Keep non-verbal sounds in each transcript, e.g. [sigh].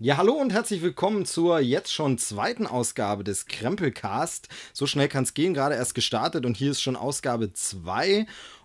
Ja, hallo und herzlich willkommen zur jetzt schon zweiten Ausgabe des Krempelcast. So schnell kann es gehen, gerade erst gestartet und hier ist schon Ausgabe 2.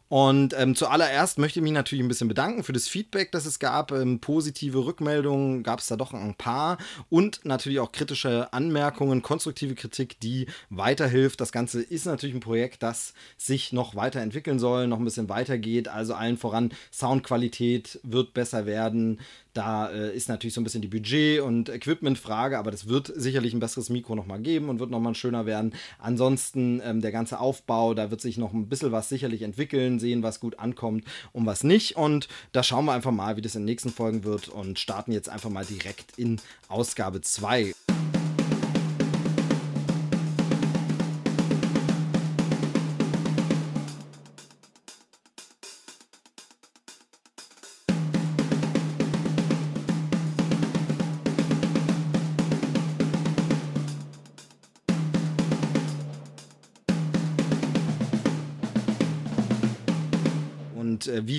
Und ähm, zuallererst möchte ich mich natürlich ein bisschen bedanken für das Feedback, das es gab. Ähm, positive Rückmeldungen gab es da doch ein paar und natürlich auch kritische Anmerkungen, konstruktive Kritik, die weiterhilft. Das Ganze ist natürlich ein Projekt, das sich noch weiterentwickeln soll, noch ein bisschen weitergeht. Also allen voran, Soundqualität wird besser werden. Da äh, ist natürlich so ein bisschen die Budget- und Equipment-Frage, aber das wird sicherlich ein besseres Mikro nochmal geben und wird nochmal schöner werden. Ansonsten ähm, der ganze Aufbau, da wird sich noch ein bisschen was sicherlich entwickeln, sehen, was gut ankommt und was nicht. Und da schauen wir einfach mal, wie das in den nächsten Folgen wird und starten jetzt einfach mal direkt in Ausgabe 2.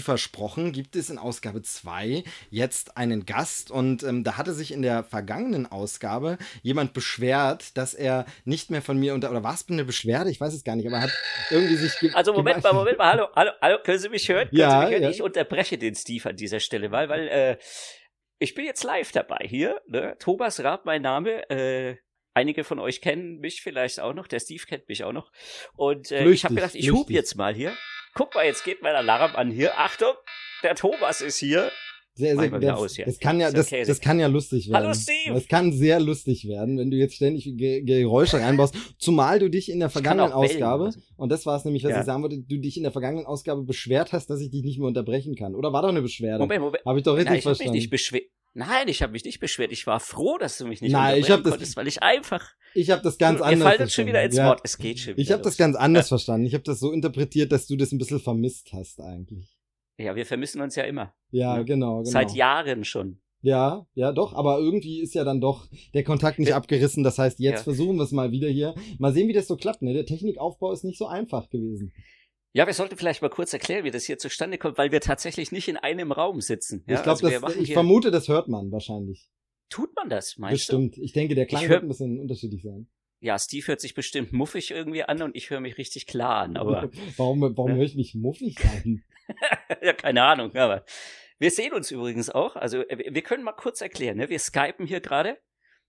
versprochen gibt es in Ausgabe 2 jetzt einen Gast und ähm, da hatte sich in der vergangenen Ausgabe jemand beschwert, dass er nicht mehr von mir unter oder war es eine Beschwerde? Ich weiß es gar nicht, aber hat irgendwie sich Also Moment mal, Moment mal, hallo, hallo, hallo, können Sie mich hören? Können ja, Sie mich hören? Ja. Ich unterbreche den Steve an dieser Stelle mal, weil äh, ich bin jetzt live dabei hier. Ne? Thomas Raab, mein Name. Äh, Einige von euch kennen mich vielleicht auch noch. Der Steve kennt mich auch noch. Und äh, ich habe gedacht, ich hub jetzt mal hier. Guck mal, jetzt geht mein Alarm an hier. Achtung, der Thomas ist hier. Sehr, sehr, das, aus, ja. das, kann ja, das, das, kann ja lustig werden. Hallo Steve! Das kann sehr lustig werden, wenn du jetzt ständig Ge Geräusche reinbaust. Zumal du dich in der vergangenen Ausgabe, bellen. und das war es nämlich, was ja. ich sagen wollte, du dich in der vergangenen Ausgabe beschwert hast, dass ich dich nicht mehr unterbrechen kann. Oder war doch eine Beschwerde? Moment, Moment. Habe ich doch richtig Nein, ich verstanden. Hab mich nicht beschwert. Nein, ich habe mich nicht beschwert. Ich war froh, dass du mich nicht Nein, ich hab das, konntest, weil ich einfach. Ich habe das ganz du, anders. Ihr fallt schon wieder ins Wort. Es geht schon. Ich habe das ganz anders verstanden. Ich habe das so interpretiert, dass du das ein bisschen vermisst hast eigentlich. Ja, wir vermissen uns ja immer. Ja, ne? genau, genau. Seit Jahren schon. Ja, ja, doch, aber irgendwie ist ja dann doch der Kontakt nicht ja. abgerissen. Das heißt, jetzt ja. versuchen wir es mal wieder hier. Mal sehen, wie das so klappt. Ne? Der Technikaufbau ist nicht so einfach gewesen. Ja, wir sollten vielleicht mal kurz erklären, wie das hier zustande kommt, weil wir tatsächlich nicht in einem Raum sitzen. Ja? Ich glaube, also ich vermute, das hört man wahrscheinlich. Tut man das, meinst Bestimmt. du? Ich denke, der Klang hör, wird ein bisschen unterschiedlich sein. Ja, Steve hört sich bestimmt muffig irgendwie an und ich höre mich richtig klar an, aber. [laughs] warum warum ja? höre ich mich muffig an? [laughs] ja, keine Ahnung, aber. Wir sehen uns übrigens auch. Also, wir können mal kurz erklären, ne? Wir skypen hier gerade.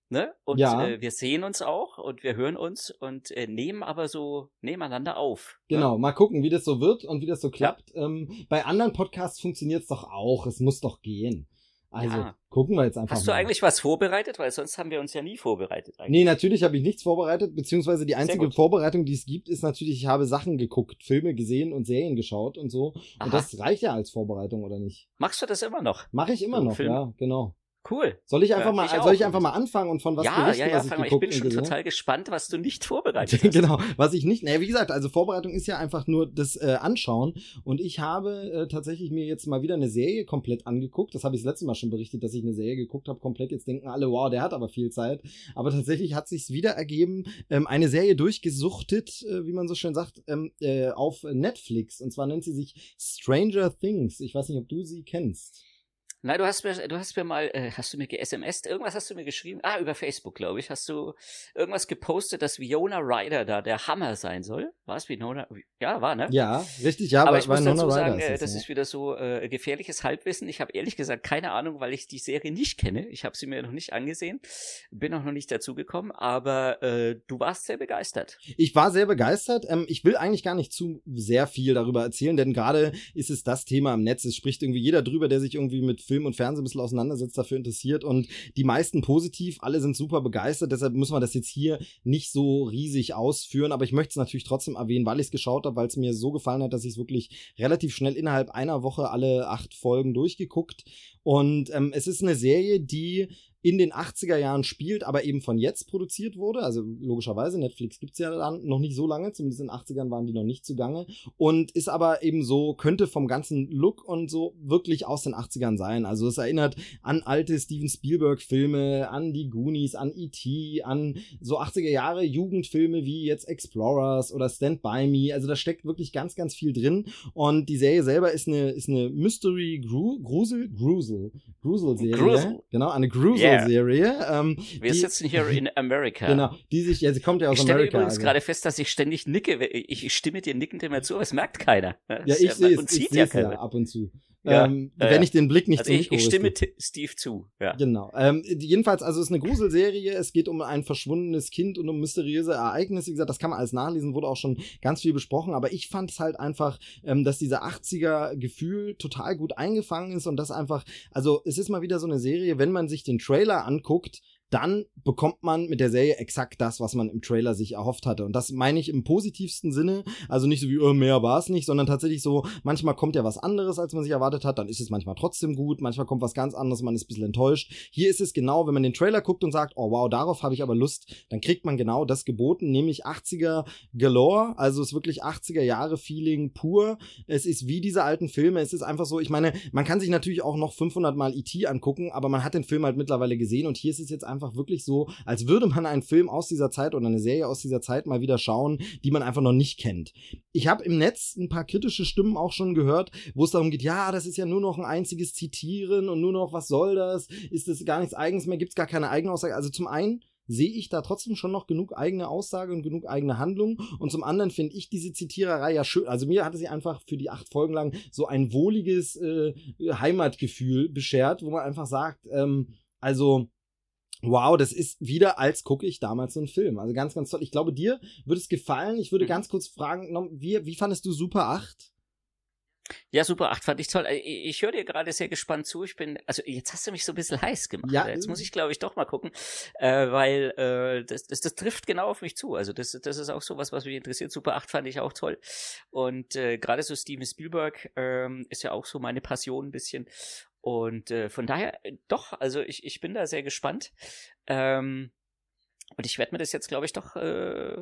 Ne? Und ja. äh, wir sehen uns auch und wir hören uns und äh, nehmen aber so nebeneinander auf. Genau, ne? mal gucken, wie das so wird und wie das so klappt. Ja. Ähm, bei anderen Podcasts funktioniert es doch auch. Es muss doch gehen. Also ja. gucken wir jetzt einfach Hast mal. du eigentlich was vorbereitet? Weil sonst haben wir uns ja nie vorbereitet. Eigentlich. Nee, natürlich habe ich nichts vorbereitet, beziehungsweise die einzige Vorbereitung, die es gibt, ist natürlich, ich habe Sachen geguckt, Filme gesehen und Serien geschaut und so. Aha. Und das reicht ja als Vorbereitung, oder nicht? Machst du das immer noch? Mache ich immer So, noch, Film? ja, genau. Cool. Soll ich einfach Ja, mal, ich soll ich einfach mal anfangen und von was ja, berichten, ja, ja, was ich mal. Ich geguckt bin schon gesehen total gespannt, was du nicht [laughs] vorbereitet hast. genau, was ich nicht, naja, wie gesagt, also Vorbereitung ist ja einfach nur das äh, Anschauen und ich habe äh, tatsächlich mir jetzt mal wieder eine Serie komplett angeguckt, das habe ich das letzte Mal schon berichtet, dass ich eine Serie geguckt habe, komplett, jetzt denken alle, wow, der hat aber viel Zeit, aber tatsächlich hat sich's wieder ergeben, ähm, eine Serie durchgesuchtet, äh, wie man so schön sagt, ähm, äh, auf Netflix und zwar nennt sie sich Stranger Things, ich weiß nicht, ob du sie kennst. Nein, du hast mir, du hast mir mal, äh, hast du mir ge-SMS, irgendwas hast du mir geschrieben? Ah, über Facebook, glaube ich. Hast du irgendwas gepostet, dass Viona Ryder da der Hammer sein soll? War es Viona? Ja, war, ne? Ja, richtig, ja, Aber ich muss dazu sagen, äh, das ist wieder so äh, gefährliches Halbwissen. Ich habe ehrlich gesagt keine Ahnung, weil ich die Serie nicht kenne. Ich habe sie mir noch nicht angesehen, bin auch noch nicht dazugekommen, aber äh, du warst sehr begeistert. Ich war sehr begeistert. Ähm, ich will eigentlich gar nicht zu sehr viel darüber erzählen, denn gerade ist es das Thema im Netz. Es spricht irgendwie jeder drüber, der sich irgendwie mit Film und Fernsehen ein bisschen auseinandersetzt, dafür interessiert. Und die meisten positiv, alle sind super begeistert. Deshalb müssen wir das jetzt hier nicht so riesig ausführen. Aber ich möchte es natürlich trotzdem erwähnen, weil ich es geschaut habe, weil es mir so gefallen hat, dass ich es wirklich relativ schnell innerhalb einer Woche alle acht Folgen durchgeguckt. Und ähm, es ist eine Serie, die in den 80er Jahren spielt, aber eben von jetzt produziert wurde. Also logischerweise, Netflix gibt's ja dann noch nicht so lange, zumindest in den 80ern waren die noch nicht zugange. Und ist aber eben so, könnte vom ganzen Look und so wirklich aus den 80ern sein. Also es erinnert an alte Steven Spielberg-Filme, an die Goonies, an E.T., an so 80er Jahre Jugendfilme wie jetzt Explorers oder Stand By Me. Also da steckt wirklich ganz, ganz viel drin. Und die Serie selber ist eine, ist eine Mystery Gru Grusel, Grusel, Grusel. Grusel-Serie. Grusel. Genau, eine Grusel-Serie. Yeah. Ähm, Wir die, sitzen hier in Amerika. Genau, die sich, ja, sie kommt ja aus ich Amerika. Ich stelle übrigens also. gerade fest, dass ich ständig nicke. Ich, ich stimme dir nickend immer zu, aber es merkt keiner. Das ja, ich sehe es ja, ja ab und zu. Ja, ähm, ja, wenn ich den Blick nicht also ich, ich stimme Steve zu. Ja. Genau. Ähm, jedenfalls, also es ist eine Gruselserie. Es geht um ein verschwundenes Kind und um mysteriöse Ereignisse. Wie gesagt, das kann man alles nachlesen, wurde auch schon ganz viel besprochen. Aber ich fand es halt einfach, ähm, dass dieser 80er-Gefühl total gut eingefangen ist und das einfach, also es ist mal wieder so eine Serie, wenn man sich den Trailer anguckt, dann bekommt man mit der Serie exakt das, was man im Trailer sich erhofft hatte. Und das meine ich im positivsten Sinne. Also nicht so wie, oh, mehr war es nicht, sondern tatsächlich so, manchmal kommt ja was anderes, als man sich erwartet hat, dann ist es manchmal trotzdem gut, manchmal kommt was ganz anderes, man ist ein bisschen enttäuscht. Hier ist es genau, wenn man den Trailer guckt und sagt, oh wow, darauf habe ich aber Lust, dann kriegt man genau das geboten, nämlich 80er Galore, also es ist wirklich 80er Jahre Feeling pur. Es ist wie diese alten Filme, es ist einfach so, ich meine, man kann sich natürlich auch noch 500 Mal E.T. angucken, aber man hat den Film halt mittlerweile gesehen und hier ist es jetzt einfach einfach wirklich so, als würde man einen Film aus dieser Zeit oder eine Serie aus dieser Zeit mal wieder schauen, die man einfach noch nicht kennt. Ich habe im Netz ein paar kritische Stimmen auch schon gehört, wo es darum geht, ja, das ist ja nur noch ein einziges Zitieren und nur noch, was soll das? Ist das gar nichts Eigenes mehr? Gibt es gar keine eigene Aussage? Also zum einen sehe ich da trotzdem schon noch genug eigene Aussage und genug eigene Handlung. Und zum anderen finde ich diese Zitiererei ja schön. Also mir hatte sie einfach für die acht Folgen lang so ein wohliges äh, Heimatgefühl beschert, wo man einfach sagt, ähm, also Wow, das ist wieder, als gucke ich damals so einen Film. Also ganz, ganz toll. Ich glaube, dir würde es gefallen. Ich würde mhm. ganz kurz fragen, wie, wie fandest du Super 8? Ja, Super 8 fand ich toll. Äh, ich, ich höre dir gerade sehr gespannt zu. Ich bin, also jetzt hast du mich so ein bisschen heiß gemacht. Ja, jetzt muss ich, glaube ich, doch mal gucken, äh, weil äh, das, das, das trifft genau auf mich zu. Also das, das ist auch so was, was mich interessiert. Super 8 fand ich auch toll. Und äh, gerade so Steven Spielberg ähm, ist ja auch so meine Passion ein bisschen. Und äh, von daher, äh, doch, also ich, ich bin da sehr gespannt. Ähm, und ich werde mir das jetzt, glaube ich, doch äh,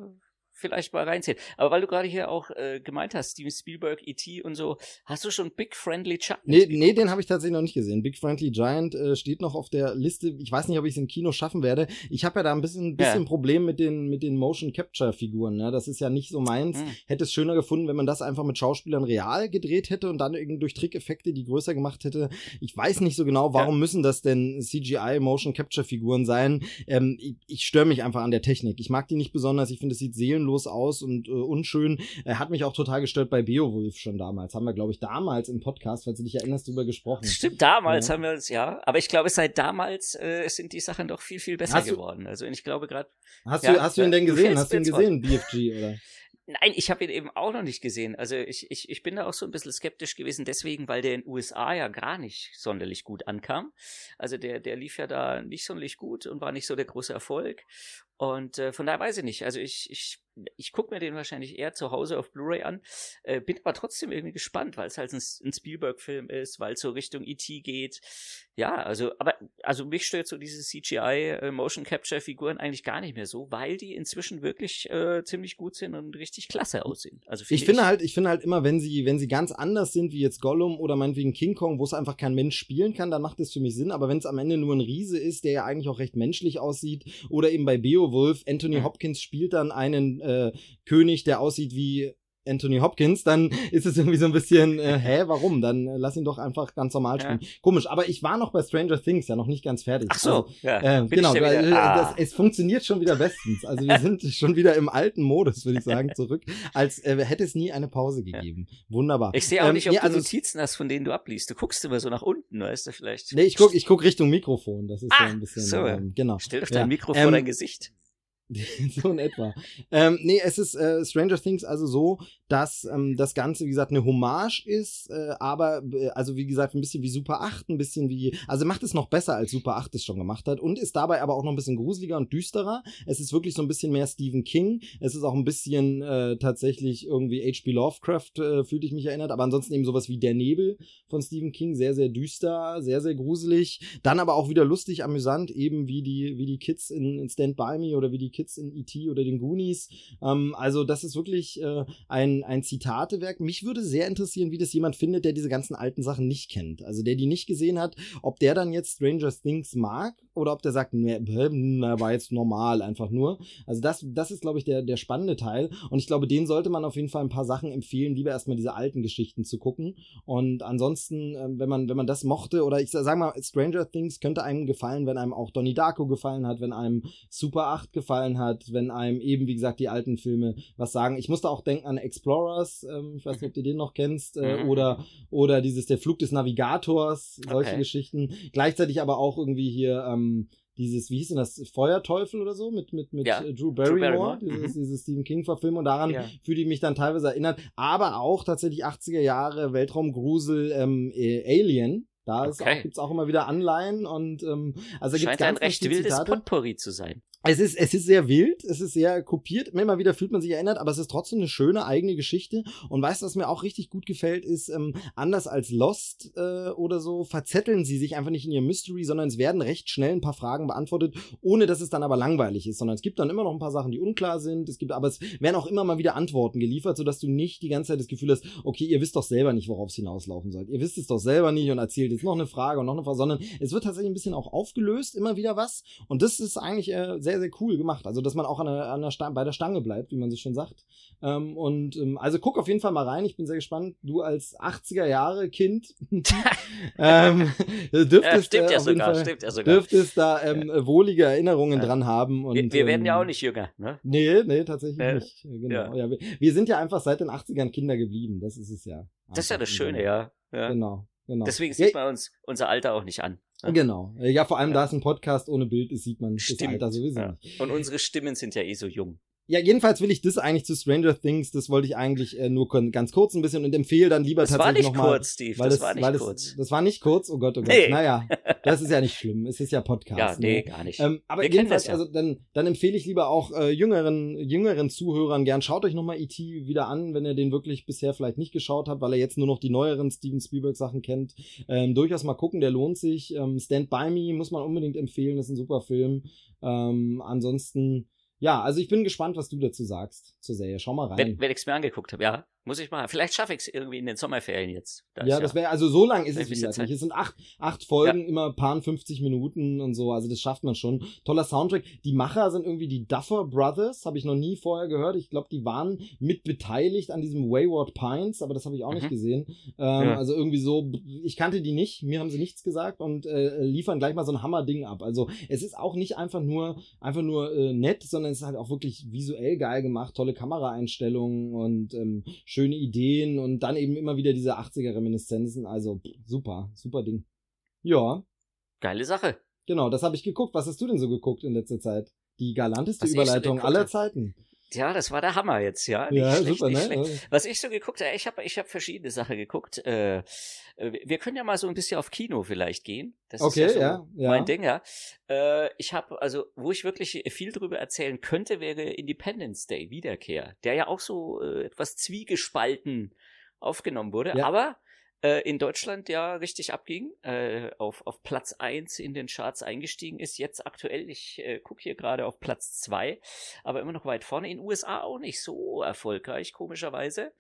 vielleicht mal reinziehen. Aber weil du gerade hier auch äh, gemeint hast, Steven Spielberg, E.T. und so, hast du schon Big Friendly Giant? Nee, nee, den habe ich tatsächlich noch nicht gesehen. Big Friendly Giant äh, steht noch auf der Liste. Ich weiß nicht, ob ich es im Kino schaffen werde. Ich habe ja da ein bisschen, bisschen ja. Problem mit den, mit den Motion Capture Figuren. Ne? Das ist ja nicht so meins. Hm. Hätte es schöner gefunden, wenn man das einfach mit Schauspielern real gedreht hätte und dann irgendwie durch Trickeffekte die größer gemacht hätte. Ich weiß nicht so genau, warum ja. müssen das denn CGI Motion Capture Figuren sein. Ähm, ich, ich störe mich einfach an der Technik. Ich mag die nicht besonders. Ich finde, es sieht seelenlos aus und äh, unschön. Er hat mich auch total gestört bei Beowulf schon damals. Haben wir, glaube ich, damals im Podcast, falls du dich erinnerst, drüber gesprochen. Stimmt, damals ja. haben wir es, ja. Aber ich glaube, seit damals äh, sind die Sachen doch viel, viel besser geworden. Also ich glaube gerade. Hast, ja, du, hast du ihn denn gesehen? Hast du ihn gesehen, BFG, oder? Nein, ich habe ihn eben auch noch nicht gesehen. Also ich, ich, ich bin da auch so ein bisschen skeptisch gewesen, deswegen, weil der in den USA ja gar nicht sonderlich gut ankam. Also der, der lief ja da nicht sonderlich gut und war nicht so der große Erfolg. Und äh, von daher weiß ich nicht. Also ich, ich ich gucke mir den wahrscheinlich eher zu Hause auf Blu-ray an, äh, bin aber trotzdem irgendwie gespannt, weil es halt ein, ein Spielberg-Film ist, weil es so Richtung E.T. geht. Ja, also, aber, also mich stört so diese CGI äh, eigentlich gar nicht mehr so, weil die inzwischen wirklich äh, ziemlich gut sind und richtig klasse aussehen. Also find ich finde halt, ich finde halt immer, wenn sie, wenn sie ganz anders sind, wie jetzt Gollum oder meinetwegen King Kong, wo es einfach kein Mensch spielen kann, dann macht das für mich Sinn. Aber wenn es am Ende nur ein Riese ist, der ja eigentlich auch recht menschlich aussieht, oder eben bei Beowulf, Anthony. Hopkins spielt dann einen äh, König, der aussieht wie Anthony Hopkins, dann [laughs] ist es irgendwie so ein bisschen, äh, [laughs] hä, warum? Dann äh, lass ihn doch einfach ganz normal spielen. Ja. Komisch, aber ich war noch bei Stranger Things, ja noch nicht ganz fertig. Ach so, also, ja. Äh, genau, ja äh, ah. das, es funktioniert schon wieder bestens. Also wir [laughs] sind schon wieder im alten Modus, würde ich sagen, zurück, als äh, hätte es nie eine Pause gegeben. Wunderbar. Ich sehe auch ähm, nicht, ob ja, also, du Notizen hast, von denen du abliest. Du guckst immer so nach unten, weißt du vielleicht. Nee, ich guck, ich guck Richtung Mikrofon. Das ist ah, so ein bisschen, so. Ähm, genau. Stell doch dein Mikro vor ähm, dein Gesicht. [laughs] so in etwa. Ähm, nee, es ist äh, Stranger Things also so, dass ähm, das Ganze, wie gesagt, eine Hommage ist, äh, aber, äh, also wie gesagt, ein bisschen wie Super 8, ein bisschen wie, also macht es noch besser, als Super 8 es schon gemacht hat und ist dabei aber auch noch ein bisschen gruseliger und düsterer. Es ist wirklich so ein bisschen mehr Stephen King. Es ist auch ein bisschen äh, tatsächlich irgendwie H.P. Lovecraft, äh, fühlte ich mich erinnert, aber ansonsten eben sowas wie Der Nebel von Stephen King, sehr, sehr düster, sehr, sehr gruselig. Dann aber auch wieder lustig, amüsant, eben wie die, wie die Kids in, in Stand By Me oder wie die Kids in E.T. oder den Goonies. Ähm, also das ist wirklich äh, ein ein, Zitatewerk. Mich würde sehr interessieren, wie das jemand findet, der diese ganzen alten Sachen nicht kennt. Also der die nicht gesehen hat, ob der dann jetzt Stranger Things mag oder ob der sagt, ne, war jetzt normal einfach nur. Also das, das ist, glaube ich, der, der spannende Teil. Und ich glaube, den sollte man auf jeden Fall ein paar Sachen empfehlen, lieber erstmal diese alten Geschichten zu gucken. Und ansonsten, ähm, wenn man, wenn man das mochte, oder ich sag mal, Stranger Things könnte einem gefallen, wenn einem auch Donnie Darko gefallen hat, wenn einem Super 8 gefallen hat, wenn einem eben, wie gesagt, die alten Filme was sagen. Ich musste auch denken an Explorers, ähm, ich weiß nicht, ob du den noch kennst, äh, mhm. oder, oder dieses Der Flug des Navigators, solche okay. Geschichten. Gleichzeitig aber auch irgendwie hier, ähm, dieses, wie hieß denn das, Feuerteufel oder so, mit, mit, mit ja. Drew Barrymore, Drew Barrymore. Dieses, mhm. diese Stephen King-Verfilmung. Und daran ja. fühle ich mich dann teilweise erinnert. Aber auch tatsächlich 80er Jahre Weltraumgrusel ähm, äh, Alien. Da okay. gibt es auch immer wieder Anleihen und ähm, also Scheint gibt's ganz, ein recht wildes Zitate. Potpourri zu sein. Es ist, es ist sehr wild, es ist sehr kopiert, immer wieder fühlt man sich erinnert, aber es ist trotzdem eine schöne eigene Geschichte. Und weißt du, was mir auch richtig gut gefällt, ist, ähm, anders als Lost äh, oder so, verzetteln sie sich einfach nicht in ihr Mystery, sondern es werden recht schnell ein paar Fragen beantwortet, ohne dass es dann aber langweilig ist, sondern es gibt dann immer noch ein paar Sachen, die unklar sind. Es gibt, aber es werden auch immer mal wieder Antworten geliefert, sodass du nicht die ganze Zeit das Gefühl hast, okay, ihr wisst doch selber nicht, worauf es hinauslaufen soll. Ihr wisst es doch selber nicht und erzählt jetzt noch eine Frage und noch eine Frage, sondern es wird tatsächlich ein bisschen auch aufgelöst, immer wieder was. Und das ist eigentlich äh, sehr, sehr cool gemacht. Also, dass man auch an der, an der Stange, bei der Stange bleibt, wie man so schön sagt. Ähm, und ähm, also guck auf jeden Fall mal rein. Ich bin sehr gespannt. Du als 80er Jahre Kind [laughs] ähm, [laughs] dürftest, ja, stimmt äh, ja sogar, Fall, stimmt ja sogar. dürftest da ähm, ja. wohlige Erinnerungen ja. dran haben. Und, wir, wir werden ja ähm, auch nicht jünger, ne? Nee, nee, tatsächlich äh, nicht. Genau. Ja. wir, wir, sind ja einfach seit den 80ern Kinder geblieben. Das ist es ja. Das ist ja das Schöne, ja. Genau. Genau. Deswegen sieht man uns unser Alter auch nicht an. Genau. Ja, vor allem ja. da es ein Podcast ohne Bild ist, sieht man Stimmt. das Alter sowieso nicht. Und unsere Stimmen sind ja eh so jung. Ja, jedenfalls will ich das eigentlich zu Stranger Things, das wollte ich eigentlich äh, nur ganz kurz ein bisschen und empfehle dann lieber das tatsächlich nochmal. Das war nicht kurz, Steve, weil das, war nicht kurz. Es, das war nicht kurz, oh Gott, oh Gott. Nee. Naja, [laughs] das ist ja nicht schlimm, es ist ja Podcast. Ja, nee, ne? gar nicht. Ähm, aber Wir jedenfalls, ja. also dann, dann empfehle ich lieber auch äh, jüngeren, jüngeren Zuhörern gern, schaut euch nochmal E.T. wieder an, wenn ihr den wirklich bisher vielleicht nicht geschaut habt, weil er jetzt nur noch die neueren Steven Spielberg Sachen kennt. Ähm, durchaus mal gucken, der lohnt sich. Ähm, Stand By Me muss man unbedingt empfehlen, das ist ein super Film. Ähm, ansonsten, ja, also ich bin gespannt, was du dazu sagst zur Serie. Schau mal rein. Wenn, wenn ich es mir angeguckt habe, ja. Muss ich mal. Vielleicht schaffe ich es irgendwie in den Sommerferien jetzt. Das ja, das wäre, also so lang ist es wieder nicht. Es sind acht, acht Folgen, ja. immer paar 50 Minuten und so. Also das schafft man schon. Toller Soundtrack. Die Macher sind irgendwie die Duffer Brothers. Habe ich noch nie vorher gehört. Ich glaube, die waren mit beteiligt an diesem Wayward Pines, aber das habe ich auch mhm. nicht gesehen. Ähm, ja. Also irgendwie so, ich kannte die nicht. Mir haben sie nichts gesagt und äh, liefern gleich mal so ein Hammerding ab. Also es ist auch nicht einfach nur, einfach nur äh, nett, sondern es ist halt auch wirklich visuell geil gemacht. Tolle Kameraeinstellungen und ähm, schöne Ideen und dann eben immer wieder diese 80er-Reminiszenzen. Also super, super Ding. Ja. Geile Sache. Genau, das habe ich geguckt. Was hast du denn so geguckt in letzter Zeit? Die galanteste Was Überleitung aller Zeiten. Ja, das war der Hammer jetzt, ja. Nicht ja, schlecht, super, nicht ne? Schlecht. Was ich so geguckt habe, ich habe ich hab verschiedene Sachen geguckt. Äh, äh, wir können ja mal so ein bisschen auf Kino vielleicht gehen. Das okay, ist ja, so ja, ja. mein Ding, ja. Äh, ich habe, also, wo ich wirklich viel drüber erzählen könnte, wäre Independence Day, Wiederkehr, der ja auch so äh, etwas zwiegespalten aufgenommen wurde. Ja. Aber in Deutschland ja richtig abging, äh, auf, auf Platz eins in den Charts eingestiegen ist. Jetzt aktuell, ich äh, gucke hier gerade auf Platz zwei, aber immer noch weit vorne. In USA auch nicht so erfolgreich, komischerweise.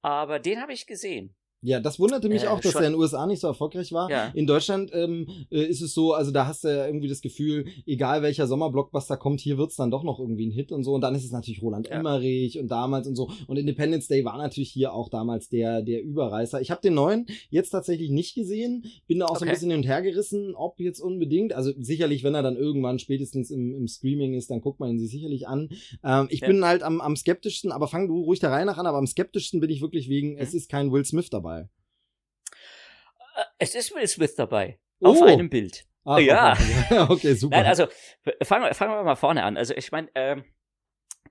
Aber den habe ich gesehen. Ja, das wunderte mich äh, auch, dass schon. er in den USA nicht so erfolgreich war. Ja. In Deutschland ähm, äh, ist es so, also da hast du ja irgendwie das Gefühl, egal welcher Sommerblockbuster kommt, hier wird's dann doch noch irgendwie ein Hit und so. Und dann ist es natürlich Roland ja. Emmerich und damals und so. Und Independence Day war natürlich hier auch damals der, der Überreißer. Ich habe den neuen jetzt tatsächlich nicht gesehen, bin da auch okay. so ein bisschen hin und her gerissen, ob jetzt unbedingt. Also sicherlich, wenn er dann irgendwann spätestens im, im Streaming ist, dann guckt man ihn sich sicherlich an. Ähm, ich ja. bin halt am, am skeptischsten, aber fang du ruhig der Reihe nach an, aber am skeptischsten bin ich wirklich wegen, mhm. es ist kein Will Smith dabei dabei? Äh, es ist Will Smith dabei. Oh. Auf einem Bild. Ach, ja. Okay. [laughs] okay, super. Nein, also fangen wir, fangen wir mal vorne an. Also ich meine, ähm,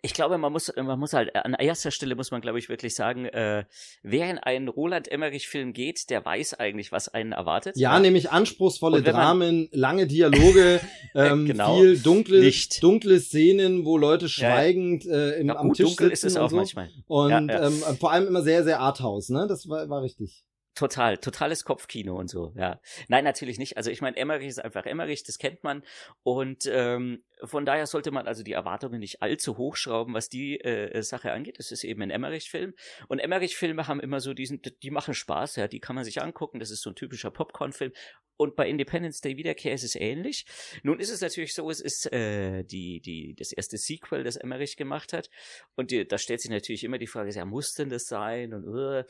ich glaube, man muss, man muss halt, an erster Stelle muss man, glaube ich, wirklich sagen, äh, wer in einen Roland Emmerich-Film geht, der weiß eigentlich, was einen erwartet. Ja, ja. nämlich anspruchsvolle Dramen, lange Dialoge, [laughs] ähm, genau. viel dunkle, Licht. dunkle Szenen, wo Leute schweigend ja. äh, im, ja, am Tisch dunkel sitzen ist es auch so. manchmal. Und ähm, vor allem immer sehr, sehr Arthouse, ne? Das war, war richtig. Total, totales Kopfkino und so, ja. Nein, natürlich nicht. Also ich meine, Emmerich ist einfach Emmerich, das kennt man. Und ähm, von daher sollte man also die Erwartungen nicht allzu hochschrauben, was die äh, Sache angeht. Es ist eben ein Emmerich-Film. Und Emmerich-Filme haben immer so diesen, die machen Spaß, ja, die kann man sich angucken. Das ist so ein typischer Popcorn-Film. Und bei Independence Day Wiederkehr ist es ähnlich. Nun ist es natürlich so, es ist äh, die, die, das erste Sequel, das Emmerich gemacht hat. Und die, da stellt sich natürlich immer die Frage, ja, muss denn das sein? Und uh,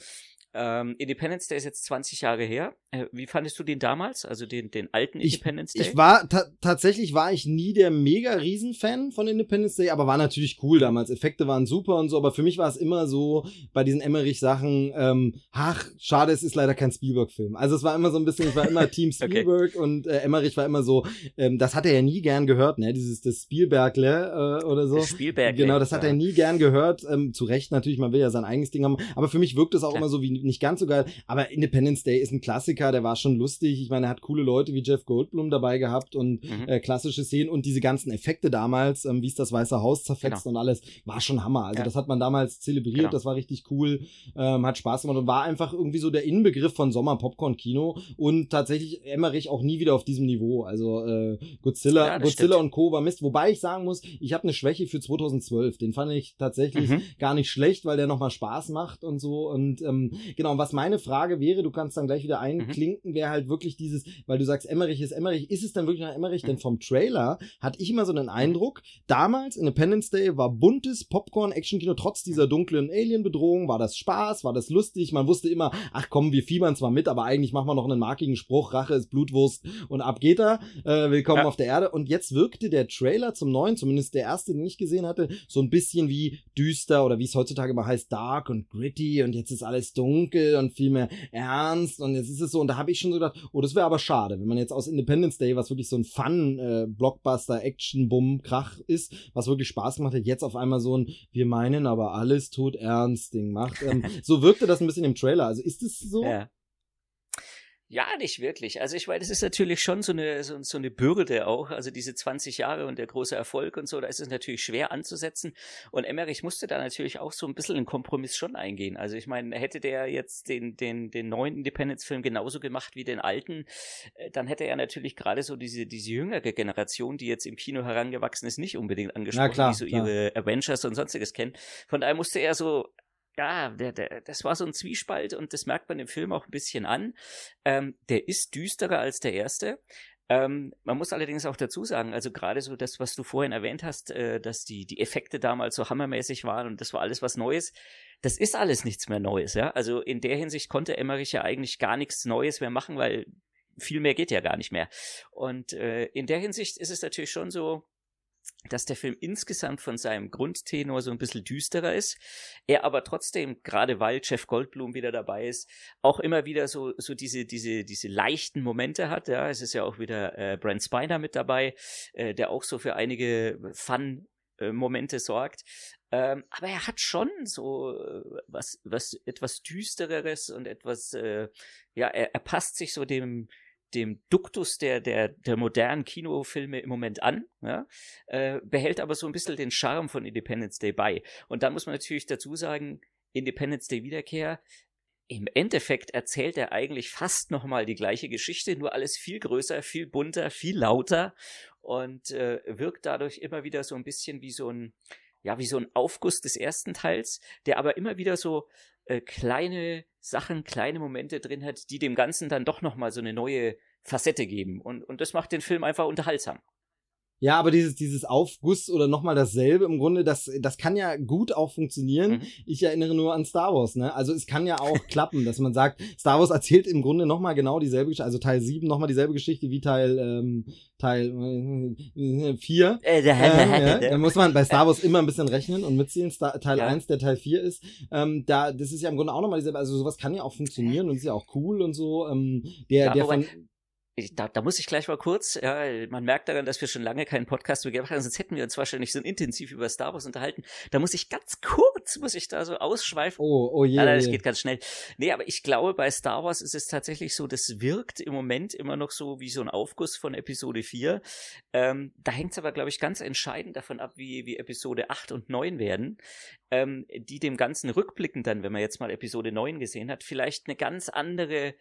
ähm, Independence Day ist jetzt 20 Jahre her. Äh, wie fandest du den damals, also den, den alten ich, Independence Day? Ich war, ta tatsächlich war ich nie der mega Riesenfan von Independence Day, aber war natürlich cool damals. Effekte waren super und so, aber für mich war es immer so bei diesen Emmerich-Sachen, ähm, ach, schade, es ist leider kein Spielberg-Film. Also es war immer so ein bisschen, ich war immer [laughs] Team Spielberg okay. und äh, Emmerich war immer so, ähm, das hat er ja nie gern gehört, ne, dieses das Spielbergle äh, oder so. Spielbergle. Genau, das hat ja. er nie gern gehört. Ähm, zu Recht natürlich, man will ja sein eigenes Ding haben, aber für mich wirkt es auch Klar. immer so wie nicht ganz so geil. Aber Independence Day ist ein Klassiker, der war schon lustig. Ich meine, er hat coole Leute wie Jeff Goldblum dabei gehabt und mhm. äh, klassische Szenen und diese ganzen Effekte damals, ähm, wie es das Weiße Haus zerfetzt genau. und alles, war schon Hammer. Also ja. das hat man damals zelebriert, genau. das war richtig cool, ähm, hat Spaß gemacht und war einfach irgendwie so der Inbegriff von Sommer-Popcorn-Kino und tatsächlich Emmerich auch nie wieder auf diesem Niveau. Also äh, Godzilla, ja, Godzilla und Co. war Mist. Wobei ich sagen muss, ich habe eine Schwäche für 2012. Den fand ich tatsächlich mhm. gar nicht schlecht, weil der nochmal Spaß macht und so. Und ähm, genau, was meine Frage wäre, du kannst dann gleich wieder mhm. einklinken, mhm. wäre halt wirklich dieses, weil du sagst, Emmerich ist Emmerich, ist es dann wirklich nach Emmerich? Mhm. Denn vom Trailer hatte ich immer so einen Eindruck, damals Independence Day war buntes Popcorn-Action-Kino, trotz dieser dunklen Alien-Bedrohung, war das Spaß, war das lustig, man wusste immer, ach komm, wir fiebern zwar mit, aber eigentlich machen wir noch einen markigen Spruch, Rache ist Blutwurst und ab geht er, äh, willkommen ja. auf der Erde. Und jetzt wirkte der Trailer zum neuen, zumindest der erste, den ich gesehen hatte, so ein bisschen wie düster oder wie es heutzutage immer heißt, dark und gritty und jetzt ist alles dunkel und viel mehr ernst und jetzt ist es so und da habe ich schon so gedacht, oh, das wäre aber schade, wenn man jetzt aus Independence Day, was wirklich so ein Fun äh, Blockbuster Action Bumm Krach ist, was wirklich Spaß gemacht hat, jetzt auf einmal so ein wir meinen aber alles tut ernst Ding macht. Ähm, [laughs] so wirkte das ein bisschen im Trailer. Also ist es so? Ja. Ja, nicht wirklich. Also ich meine, das ist natürlich schon so eine, so, so, eine Bürde auch. Also diese 20 Jahre und der große Erfolg und so, da ist es natürlich schwer anzusetzen. Und Emmerich musste da natürlich auch so ein bisschen einen Kompromiss schon eingehen. Also ich meine, hätte der jetzt den, den, den neuen Independence-Film genauso gemacht wie den alten, äh, dann hätte er natürlich gerade so diese, diese jüngere Generation, die jetzt im Kino herangewachsen ist, nicht unbedingt angesprochen, klar, die so klar. ihre Avengers und sonstiges kennen. Von daher musste er so ja, der, der, das war so ein Zwiespalt und das merkt man im Film auch ein bisschen an. Ähm, der ist düsterer als der erste. Ähm, man muss allerdings auch dazu sagen, also gerade so das, was du vorhin erwähnt hast, äh, dass die, die Effekte damals so hammermäßig waren und das war alles was Neues. Das ist alles nichts mehr Neues, ja. Also in der Hinsicht konnte Emmerich ja eigentlich gar nichts Neues mehr machen, weil viel mehr geht ja gar nicht mehr. Und äh, in der Hinsicht ist es natürlich schon so, dass der Film insgesamt von seinem Grundtenor so ein bisschen düsterer ist, er aber trotzdem, gerade weil Jeff Goldblum wieder dabei ist, auch immer wieder so, so diese, diese, diese leichten Momente hat, ja, es ist ja auch wieder äh, Brent Spiner mit dabei, äh, der auch so für einige Fun äh, Momente sorgt. Ähm, aber er hat schon so äh, was, was etwas düstereres und etwas, äh, ja, er, er passt sich so dem, dem Duktus der, der, der modernen Kinofilme im Moment an, ja, äh, behält aber so ein bisschen den Charme von Independence Day bei. Und dann muss man natürlich dazu sagen, Independence Day Wiederkehr, im Endeffekt erzählt er eigentlich fast nochmal die gleiche Geschichte, nur alles viel größer, viel bunter, viel lauter und äh, wirkt dadurch immer wieder so ein bisschen wie so ein, ja, wie so ein Aufguss des ersten Teils, der aber immer wieder so äh, kleine Sachen, kleine Momente drin hat, die dem Ganzen dann doch nochmal so eine neue Facette geben. Und, und das macht den Film einfach unterhaltsam. Ja, aber dieses, dieses Aufguss oder nochmal dasselbe im Grunde, das, das kann ja gut auch funktionieren. Mhm. Ich erinnere nur an Star Wars, ne? Also es kann ja auch [laughs] klappen, dass man sagt, Star Wars erzählt im Grunde nochmal genau dieselbe Geschichte, also Teil 7 nochmal dieselbe Geschichte wie Teil, ähm, Teil äh, 4. Äh, ähm, ja, [laughs] da muss man bei Star Wars immer ein bisschen rechnen und mitziehen. Star, Teil ja. 1, der Teil 4 ist. Ähm, da, das ist ja im Grunde auch nochmal dieselbe, also sowas kann ja auch funktionieren und ist ja auch cool und so. Ähm, der, ja, der von da, da muss ich gleich mal kurz, ja, man merkt daran, dass wir schon lange keinen Podcast mehr gemacht haben, sonst hätten wir uns wahrscheinlich so intensiv über Star Wars unterhalten. Da muss ich ganz kurz, muss ich da so ausschweifen. Oh, oh je. Nein, nein, das geht ganz schnell. Nee, aber ich glaube, bei Star Wars ist es tatsächlich so, das wirkt im Moment immer noch so wie so ein Aufguss von Episode 4. Ähm, da hängt es aber, glaube ich, ganz entscheidend davon ab, wie, wie Episode 8 und 9 werden, ähm, die dem Ganzen rückblickend dann, wenn man jetzt mal Episode 9 gesehen hat, vielleicht eine ganz andere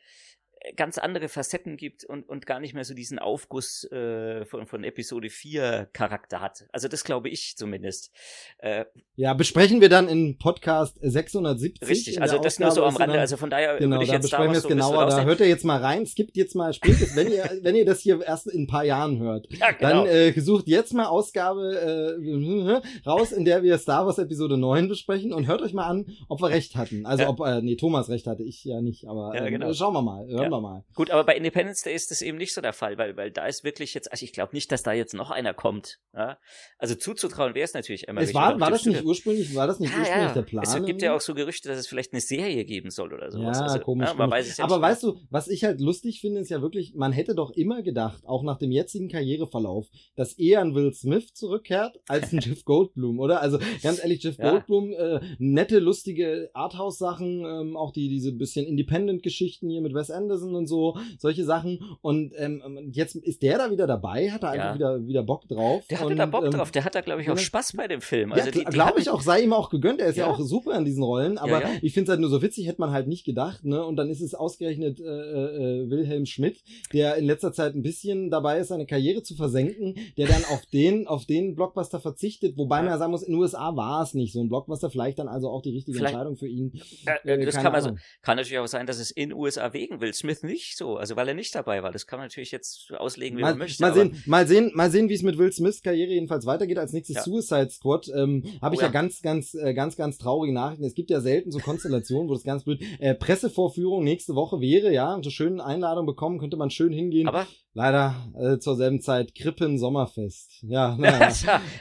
ganz andere Facetten gibt und, und gar nicht mehr so diesen Aufguss äh, von, von Episode 4 Charakter hat. Also das glaube ich zumindest. Äh, ja, besprechen wir dann in Podcast 670. Richtig, also das Ausgabe nur so am Rande. Also von daher genau, würde ich da jetzt besprechen wir es genauer. Da hört ihr jetzt mal rein, skippt jetzt mal spätestens, wenn ihr, [laughs] wenn ihr das hier erst in ein paar Jahren hört. Ja, genau. Dann äh, sucht jetzt mal Ausgabe äh, [laughs] raus, in der wir Star Wars Episode 9 besprechen und hört euch mal an, ob wir recht hatten. Also ja. ob, äh, nee, Thomas recht hatte, ich ja nicht, aber ja, ähm, genau. schauen wir mal. Hören ja. wir mal. Gut, aber bei Independence Day ist das eben nicht so der Fall, weil, weil da ist wirklich jetzt, also ich glaube nicht, dass da jetzt noch einer kommt. Ja? Also zuzutrauen wäre es natürlich immer. Es war, war das nicht ursprünglich, war das nicht ja, ursprünglich ja. der Plan? Es gibt ja auch so Gerüchte, dass es vielleicht eine Serie geben soll oder sowas. Ja, also, komisch. ja aber weißt du, was ich halt lustig finde, ist ja wirklich, man hätte doch immer gedacht, auch nach dem jetzigen Karriereverlauf, dass eher ein Will Smith zurückkehrt als ein [laughs] Jeff Goldblum, oder? Also ganz ehrlich, Jeff Goldblum, äh, nette, lustige Arthouse-Sachen, ähm, auch die diese bisschen Independent-Geschichten hier mit Wes Anderson und so so, solche Sachen. Und ähm, jetzt ist der da wieder dabei, hat er einfach wieder, wieder Bock drauf. Der hatte und, da Bock ähm, drauf, der hat da, glaube ich, auch Spaß bei dem Film. Also ja, glaube ich auch, sei ihm auch gegönnt, er ist ja, ja auch super in diesen Rollen, aber ja, ich finde es halt nur so witzig, hätte man halt nicht gedacht, ne? Und dann ist es ausgerechnet äh, äh, Wilhelm Schmidt, der in letzter Zeit ein bisschen dabei ist, seine Karriere zu versenken, der dann auf den, auf den Blockbuster verzichtet, wobei man ja sagen muss, in den USA war es nicht so ein Blockbuster, vielleicht dann also auch die richtige vielleicht, Entscheidung für ihn. Äh, das kann, also, kann natürlich auch sein, dass es in USA wegen Will Smith nicht so, also weil er nicht dabei war. Das kann man natürlich jetzt auslegen, wie mal, man möchte. Mal sehen, mal sehen, mal sehen, wie es mit Will Smiths Karriere jedenfalls weitergeht. Als nächstes ja. Suicide Squad ähm, habe ich oh, ja. ja. ganz, ganz, äh, ganz, ganz traurige Nachrichten. Es gibt ja selten so Konstellationen, wo das ganz blöd. Äh, Pressevorführung nächste Woche wäre, ja, so schöne Einladung bekommen, könnte man schön hingehen. Aber Leider äh, zur selben Zeit Krippen Sommerfest. Ja, [laughs] naja.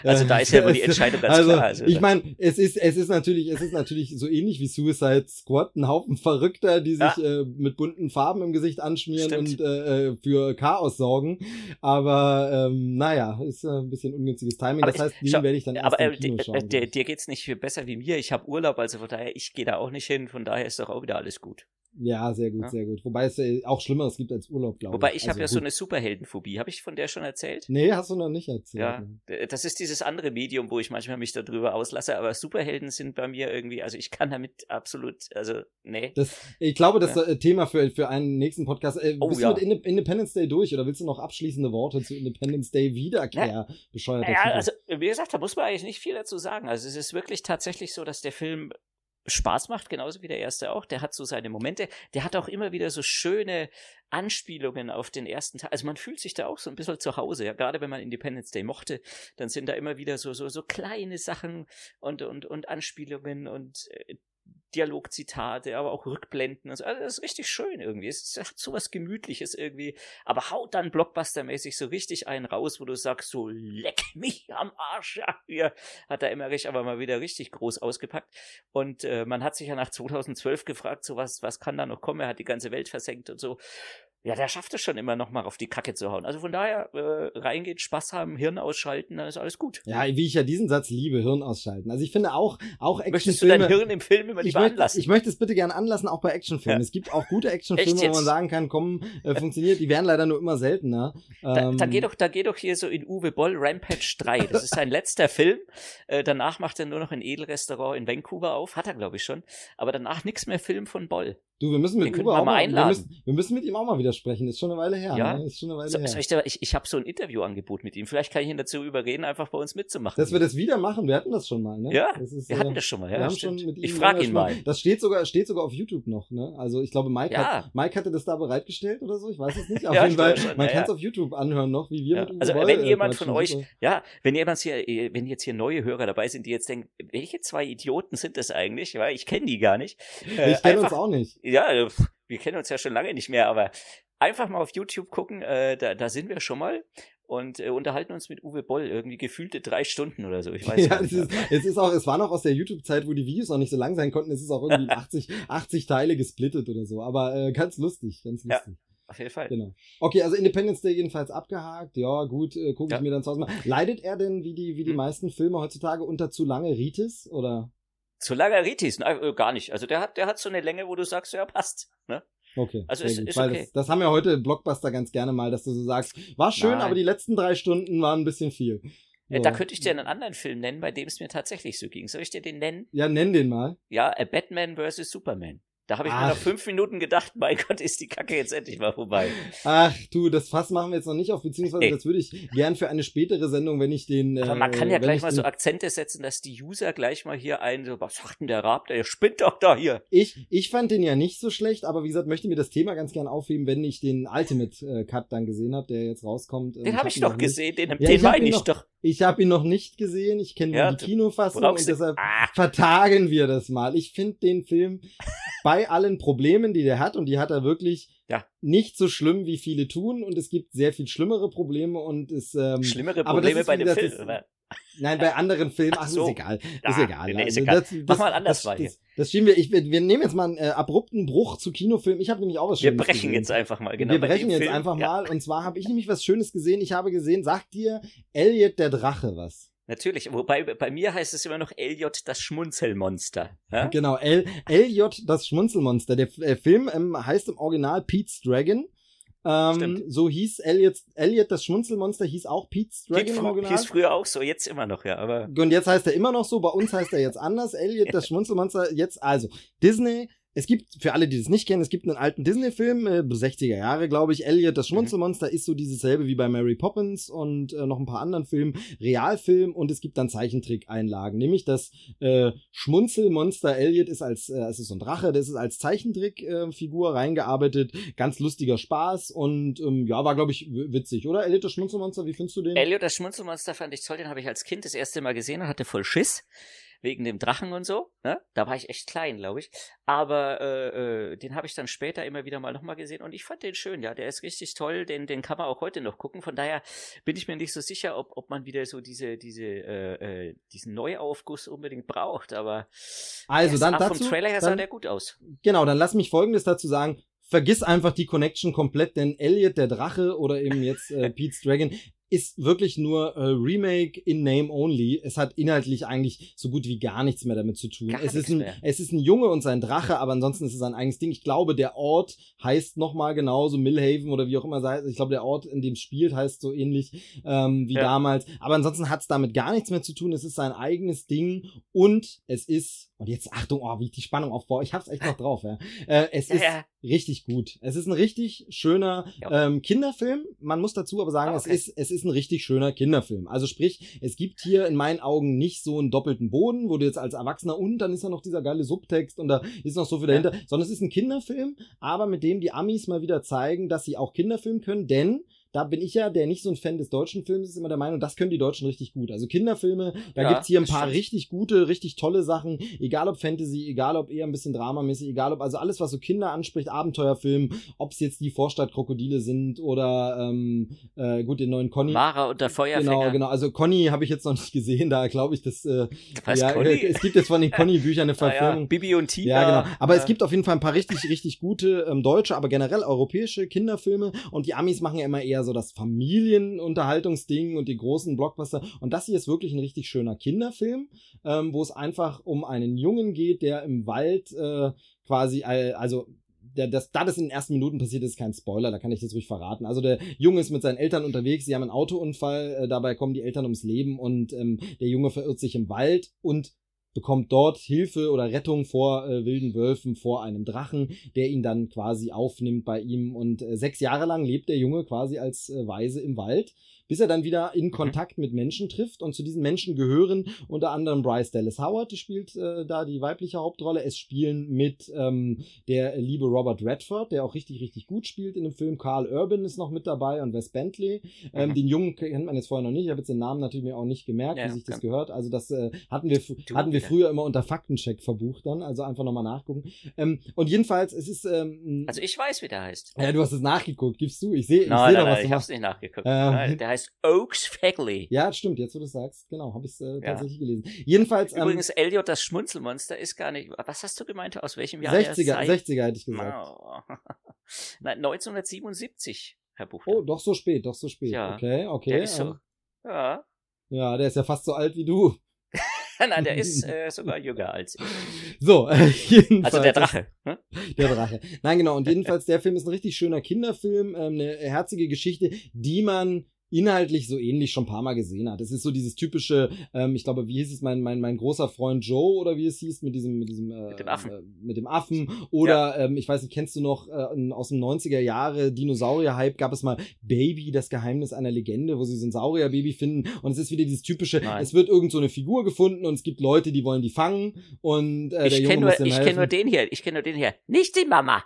also da ist ja wohl die [laughs] Entscheidung ganz also, klar. Also, ich meine, es ist es ist natürlich es ist natürlich so ähnlich wie Suicide Squad, ein Haufen Verrückter, die sich ja. äh, mit bunten Farben im Gesicht anschmieren Stimmt. und äh, äh, für Chaos sorgen. Aber ähm, naja, ist äh, ein bisschen ungünstiges Timing. Aber das heißt, den werde ich dann erst aber, im Kino äh, schauen. Dir, dir geht's nicht viel besser wie mir. Ich habe Urlaub, also von daher ich gehe da auch nicht hin. Von daher ist doch auch wieder alles gut. Ja, sehr gut, ja. sehr gut. Wobei es äh, auch Schlimmeres gibt als Urlaub, glaube ich. Wobei ich also, habe ja so eine Superheldenphobie. Habe ich von der schon erzählt? Nee, hast du noch nicht erzählt. Ja, das ist dieses andere Medium, wo ich manchmal mich darüber auslasse, aber Superhelden sind bei mir irgendwie, also ich kann damit absolut, also nee. Das, ich glaube, das ja. ist Thema für, für einen nächsten Podcast. Äh, oh, bist ja. du mit Independence Day durch oder willst du noch abschließende Worte zu Independence Day Wiederkehr ja. bescheuert? Ja, also wie gesagt, da muss man eigentlich nicht viel dazu sagen. Also es ist wirklich tatsächlich so, dass der Film Spaß macht, genauso wie der erste auch. Der hat so seine Momente. Der hat auch immer wieder so schöne Anspielungen auf den ersten Teil. Also man fühlt sich da auch so ein bisschen zu Hause. Ja, gerade wenn man Independence Day mochte, dann sind da immer wieder so, so, so kleine Sachen und, und, und Anspielungen und äh, Dialogzitate, aber auch Rückblenden. Also, also das ist richtig schön irgendwie. Es hat so was Gemütliches irgendwie, aber haut dann Blockbuster-mäßig so richtig einen raus, wo du sagst, so leck mich am Arsch. Ja, hier hat der Emmerich aber mal wieder richtig groß ausgepackt. Und äh, man hat sich ja nach 2012 gefragt, so was, was kann da noch kommen? Er hat die ganze Welt versenkt und so. Ja, der schafft es schon immer noch mal auf die Kacke zu hauen. Also von daher äh, reingehen, Spaß haben, Hirn ausschalten, dann ist alles gut. Ja, wie ich ja diesen Satz liebe, Hirn ausschalten. Also ich finde auch auch Actionfilme. Möchtest du dein Hirn im Film immer lieber ich möchte, anlassen? Ich möchte es bitte gerne anlassen, auch bei Actionfilmen. Ja. Es gibt auch gute [laughs] Actionfilme, wo man sagen kann, komm, äh, funktioniert. Die werden leider nur immer seltener. Da, ähm, da geht doch, da geht doch hier so in Uwe Boll Rampage 3. Das ist sein letzter Film. Äh, danach macht er nur noch ein Edelrestaurant in Vancouver auf. Hat er, glaube ich, schon. Aber danach nichts mehr Film von Boll. Du, wir müssen mit Uwe auch mal, wir müssen, wir müssen, mit ihm auch mal wieder sprechen. Ist schon eine Weile her. Ja, ne? ist schon eine Weile so, her. Ich, ich, ich habe so ein Interviewangebot mit ihm. Vielleicht kann ich ihn dazu überreden, einfach bei uns mitzumachen. Dass wir das wieder machen. Wir hatten das schon mal, ne? Ja, ist, wir äh, hatten das schon mal. Ja, wir haben schon mit ihm ich frage ihn mal. Das steht sogar, steht sogar auf YouTube noch. Ne? Also ich glaube, Mike, ja. hat, Mike hatte das da bereitgestellt oder so. Ich weiß es nicht. Auf jeden Fall, man kann es auf YouTube anhören noch, wie wir mit Uwe Also Boll, wenn jemand von euch, super. ja, wenn jemand hier, wenn jetzt hier neue Hörer dabei sind, die jetzt denken, welche zwei Idioten sind das eigentlich? Weil ich kenne die gar nicht. Ich äh, kenne uns auch nicht. Ja, wir kennen uns ja schon lange nicht mehr, aber einfach mal auf YouTube gucken, äh, da, da sind wir schon mal und äh, unterhalten uns mit Uwe Boll irgendwie gefühlte drei Stunden oder so. Ich weiß ja, nicht. Es ist, es ist auch, es war noch aus der YouTube-Zeit, wo die Videos noch nicht so lang sein konnten. Es ist auch irgendwie 80, 80 Teile gesplittet oder so. Aber äh, ganz lustig, ganz lustig. Ja. auf jeden Fall. Genau. Okay, also Independence Day jedenfalls abgehakt. Ja, gut, äh, gucke ich Ja. mir dann zu Hause mal. Leidet er denn, wie die, wie die Hm. meisten Filme heutzutage, unter zu lange Ritis? Oder? Zu lange Ritis, na, äh, gar nicht. Also der hat, der hat so eine Länge, wo du sagst, ja, passt. Ne? Okay. Also ist- ist Weil okay. das, das haben wir heute im Blockbuster ganz gerne mal, dass du so sagst, war schön, Nein. aber die letzten drei Stunden waren ein bisschen viel. Äh, So. Da könnte ich dir einen anderen Film nennen, bei dem es mir tatsächlich so ging. Soll ich dir den nennen? ja, nenn den mal. Ja, A Batman vs. Superman. Da habe ich mir Ach. nach fünf Minuten gedacht, mein Gott, ist die Kacke jetzt endlich mal vorbei. Ach du, das Fass machen wir jetzt noch nicht auf, beziehungsweise Nee. das würde ich gern für eine spätere Sendung, wenn ich den. Aber äh, man kann ja gleich ich mal so Akzente setzen, dass die User gleich mal hier ein, so, was sagt denn der Rab, der spinnt doch da hier. Ich, ich fand den ja nicht so schlecht, aber wie gesagt, möchte mir das Thema ganz gern aufheben, wenn ich den Ultimate äh, Cut dann gesehen habe, der jetzt rauskommt. Den habe ich doch gesehen, den, Ja, den ich meine ich noch- doch. Ich habe ihn noch nicht gesehen. Ich kenne Ja, nur die Kinofassung und deshalb ah, vertagen wir das mal. Ich finde den Film bei [laughs] allen Problemen, die der hat, und die hat er wirklich Ja. nicht so schlimm, wie viele tun, und es gibt sehr viel schlimmere Probleme und es ähm, schlimmere Probleme ist, bei dem Film. oder? Nein, bei anderen Filmen, ach, so. ist egal. Ist Ah, egal. nee, ist Also egal. Das, Mach mal anders das, das, das schieben wir. Ich, wir wir nehmen jetzt mal einen äh, abrupten Bruch zu Kinofilmen. Ich habe nämlich auch was Wir Schönes brechen gesehen. jetzt einfach mal. Genau, wir bei brechen jetzt Film. einfach Ja, mal. Und zwar habe ich nämlich was Schönes gesehen. Ich habe gesehen, sagt dir Elliot der Drache was? Natürlich. Wobei bei mir heißt es immer noch Elliot das Schmunzelmonster. Ja? Genau, L Elliot das Schmunzelmonster. Der äh, Film ähm, heißt im Original Pete's Dragon. Ähm, Stimmt. so hieß Elliot, Elliot das Schmunzelmonster, hieß auch Pete's Dragon Hieß, im Original. hieß früher auch so, jetzt immer noch, ja. Aber Und jetzt heißt er immer noch so, bei uns heißt er jetzt anders. Elliot, [laughs] das Schmunzelmonster, jetzt also Disney. Es gibt, für alle, die das nicht kennen, es gibt einen alten Disney-Film, äh, 60er Jahre, glaube ich. Elliot, das Schmunzelmonster, ist so dieses selbe wie bei Mary Poppins und äh, noch ein paar anderen Filmen. Realfilm und es gibt dann Zeichentrick-Einlagen. Nämlich das äh, Schmunzelmonster Elliot ist als, äh, es ist so ein Drache, das ist als Zeichentrick-Figur reingearbeitet. Ganz lustiger Spaß und ähm, ja, war, glaube ich, witzig, oder? Elliot, das Schmunzelmonster, wie findest du den? Elliot das Schmunzelmonster fand ich toll, den habe ich als Kind das erste Mal gesehen und hatte voll Schiss. Wegen dem Drachen und so. Ne? Da war ich echt klein, glaube ich. Aber äh, äh, den habe ich dann später immer wieder mal nochmal gesehen und ich fand den schön, ja. Der ist richtig toll, den, den kann man auch heute noch gucken. Von daher bin ich mir nicht so sicher, ob, ob man wieder so diese, diese, äh, äh, diesen Neuaufguss unbedingt braucht. Aber Also, dann dazu- vom Trailer her sah dann- der gut aus. Genau, dann lass mich Folgendes dazu sagen. Vergiss einfach die Connection komplett, denn Elliot der Drache oder eben jetzt äh, [laughs] Pete's Dragon ist wirklich nur äh, Remake in Name only. Es hat inhaltlich eigentlich so gut wie gar nichts mehr damit zu tun. Gar es ist ein mehr. es ist ein Junge und sein Drache, aber ansonsten ist es ein eigenes Ding. Ich glaube, der Ort heißt noch mal genauso Millhaven oder wie auch immer sei. Ich glaube, der Ort, in dem es spielt, heißt so ähnlich ähm, wie Ja. damals. Aber ansonsten hat es damit gar nichts mehr zu tun. Es ist sein eigenes Ding und es ist und jetzt Achtung, oh, wie ich die Spannung aufbaue. Ich hab's echt noch drauf. Ja. Äh, es Ja, ist ja. Richtig gut. Es ist ein richtig schöner Ja. ähm, Kinderfilm. Man muss dazu aber sagen, Ah, okay. es ist es ist ein richtig schöner Kinderfilm. Also sprich, es gibt hier in meinen Augen nicht so einen doppelten Boden, wo du jetzt als Erwachsener und dann ist da noch dieser geile Subtext und da ist noch so viel Ja. dahinter, sondern es ist ein Kinderfilm, aber mit dem die Amis mal wieder zeigen, dass sie auch Kinderfilm können, denn da bin ich ja, der nicht so ein Fan des deutschen Films ist, immer der Meinung, das können die Deutschen richtig gut. Also Kinderfilme, da Ja, gibt's hier ein paar stimmt. richtig gute, richtig tolle Sachen, egal ob Fantasy, egal ob eher ein bisschen dramamäßig, egal ob, also alles, was so Kinder anspricht, Abenteuerfilm, ob's jetzt die Vorstadtkrokodile sind oder ähm, äh, gut, den neuen Conny. Mara und der Feuerfänger. Genau, genau. Also Conny habe ich jetzt noch nicht gesehen, da glaube ich, dass äh, Was, ja, Conny? es gibt jetzt von den [laughs] Conny-Büchern eine Ah, ja. Verfilmung. Bibi und Tina. Ja, genau. Aber Ja. es gibt auf jeden Fall ein paar richtig, richtig gute ähm, deutsche, aber generell europäische Kinderfilme. Und die Amis machen ja immer eher so das Familienunterhaltungsding und die großen Blockbuster. Und das hier ist wirklich ein richtig schöner Kinderfilm, ähm, wo es einfach um einen Jungen geht, der im Wald äh, quasi, also der, das, da das in den ersten Minuten passiert, ist kein Spoiler, da kann ich das ruhig verraten. Also der Junge ist mit seinen Eltern unterwegs, sie haben einen Autounfall, äh, dabei kommen die Eltern ums Leben und ähm, der Junge verirrt sich im Wald und bekommt dort Hilfe oder Rettung vor äh, wilden Wölfen, vor einem Drachen, der ihn dann quasi aufnimmt bei ihm. Und äh, sechs Jahre lang lebt der Junge quasi als äh, Weise im Wald, bis er dann wieder in Kontakt mit Menschen trifft. Und zu diesen Menschen gehören unter anderem Bryce Dallas Howard, die spielt äh, da die weibliche Hauptrolle. Es spielen mit ähm, der liebe Robert Redford, der auch richtig, richtig gut spielt in dem Film. Carl Urban ist noch mit dabei und Wes Bentley. Ähm, Mhm. Den Jungen kennt man jetzt vorher noch nicht. Ich habe jetzt den Namen natürlich mir auch nicht gemerkt, Ja, wie sich das gehört. Also das äh, hatten wir hatten wir früher immer unter Faktencheck verbucht dann. Also einfach nochmal nachgucken. Ähm, und jedenfalls, es ist ähm, Also ich weiß, wie der heißt. ja, du hast es nachgeguckt, gibst du? Ich sehe, ich nein, doch, was nein, du ich hab's nicht nachgeguckt. Ähm, Nein, der heißt Oaks Fagley. Ja, stimmt, jetzt wo du sagst, genau, habe ich äh, tatsächlich ja. gelesen. Jedenfalls. Ähm, Übrigens, Elliot, das Schmunzelmonster ist gar nicht. Was hast du gemeint? Aus welchem Jahr? 60er, 60er hätte ich gesagt. Oh. [laughs] Nein, 1977, Herr Buch. Oh, doch so spät, doch so spät. Ja. Okay, okay. Der ist so, ähm, ja. Ja, der ist ja fast so alt wie du. [laughs] Nein, der ist [laughs] äh, sogar jünger als ich. So, äh, jedenfalls. Also der Drache. Ne? Der Drache. Nein, genau. Und jedenfalls, der Film ist ein richtig schöner Kinderfilm, ähm, eine herzige Geschichte, die man inhaltlich so ähnlich schon ein paar Mal gesehen hat. Es ist so dieses typische, ähm, ich glaube, wie hieß es, mein, mein, mein großer Freund Joe oder wie es hieß, mit diesem, mit diesem, äh, mit dem Affen. Äh, mit dem Affen. Oder, ja. ähm, ich weiß nicht, kennst du noch äh, aus dem 90er Jahre Dinosaurier-Hype gab es mal Baby, das Geheimnis einer Legende, wo sie so ein Saurier-Baby finden. Und es ist wieder dieses typische, Nein. es wird irgend so eine Figur gefunden und es gibt Leute, die wollen die fangen und äh, ich der Junge nur, muss dem Ich kenne nur den hier, ich kenne nur den hier. Nicht die Mama.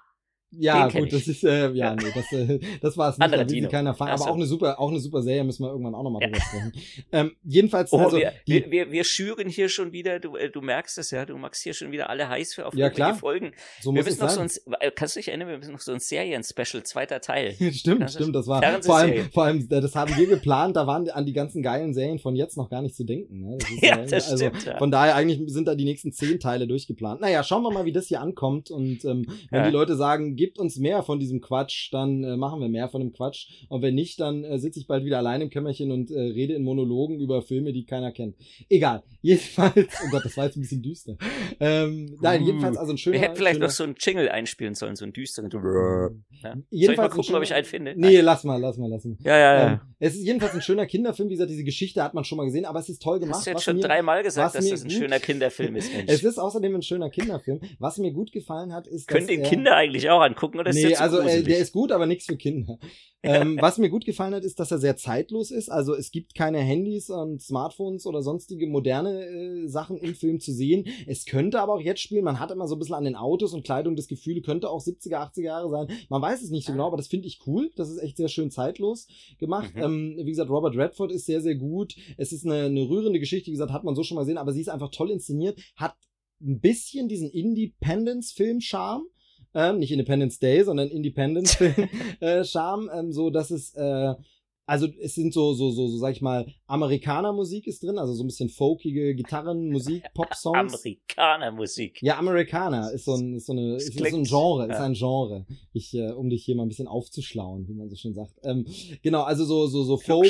Ja, gut, das ist, äh, ja, nee, das, äh, das war es nicht, Andere da will sie keiner aber Ach so. auch eine super, auch eine super Serie, müssen wir irgendwann auch nochmal Ja. drüber sprechen. Ähm, jedenfalls, Oh, also, wir, die, wir, wir, schüren hier schon wieder, du, äh, du merkst es ja, du magst hier schon wieder alle heiß für auf Ja, klar. Folgen. so Wir müssen noch so sein. ein, äh, kannst du dich erinnern, wir müssen noch so ein Serien-Special, zweiter Teil. [laughs] stimmt, Das stimmt, das war, vor allem, vor allem, äh, das haben wir geplant, da waren an die ganzen geilen Serien von jetzt noch gar nicht zu denken, ne? Das ist [laughs] Ja, das also, stimmt, ja. Von daher eigentlich sind da die nächsten zehn Teile durchgeplant. Naja, schauen wir mal, wie das hier ankommt und, ähm, wenn Ja. die Leute sagen, gebt uns mehr von diesem Quatsch, dann äh, machen wir mehr von dem Quatsch und wenn nicht, dann äh, sitze ich bald wieder allein im Kämmerchen und äh, rede in Monologen über Filme, die keiner kennt. Egal. [laughs] Jedenfalls, oh Gott, das war jetzt ein bisschen düster. Ähm, nein, jedenfalls also ein schöner. Wir hätten vielleicht schöner, noch so einen Jingle einspielen sollen, so einen düsteren. Ja. Soll ich mal gucken, ob ich schöner- einen finde? Nee, lass mal, lass mal, lass mal. Ja, ja, ja. Ähm, es ist jedenfalls ein schöner Kinderfilm. Wie gesagt, diese Geschichte hat man schon mal gesehen, aber es ist toll gemacht. Hast du jetzt was schon mir, dreimal gesagt, dass das ein gut- schöner Kinderfilm ist, [laughs] Mensch. Es ist außerdem ein schöner Kinderfilm. Was mir gut gefallen hat, ist, Können dass den er, Kinder eigentlich auch angucken oder ist Nee, der also äh, gruselig? der ist gut, aber nichts für Kinder. [laughs] ähm, was mir gut gefallen hat, ist, dass er sehr zeitlos ist. Also es gibt keine Handys und Smartphones oder sonstige moderne äh, Sachen im Film zu sehen. Es könnte aber auch jetzt spielen. Man hat immer so ein bisschen an den Autos und Kleidung das Gefühl, könnte auch 70er, 80er Jahre sein. Man weiß es nicht so genau, aber das finde ich cool. Das ist echt sehr schön zeitlos gemacht. Mhm. Ähm, wie gesagt, Robert Redford ist sehr, sehr gut. Es ist eine, eine rührende Geschichte, wie gesagt, hat man so schon mal gesehen, aber sie ist einfach toll inszeniert, hat ein bisschen diesen Independence-Film-Charme. Ähm, nicht Independence Day, sondern Independence-Film-Charme, [laughs] ähm, so dass es, äh, also es sind so, so, so, so, sag ich mal, Amerikaner-Musik ist drin, also so ein bisschen folkige Gitarrenmusik, [laughs] Pop-Songs. Amerikanermusik. Ja, Amerikaner ist so ein, ist so eine, ist, ist so ein Genre, ist ja. ein Genre. Ich, äh, um dich hier mal ein bisschen aufzuschlauen, wie man so schön sagt. Ähm, genau, also so, so, so Folk.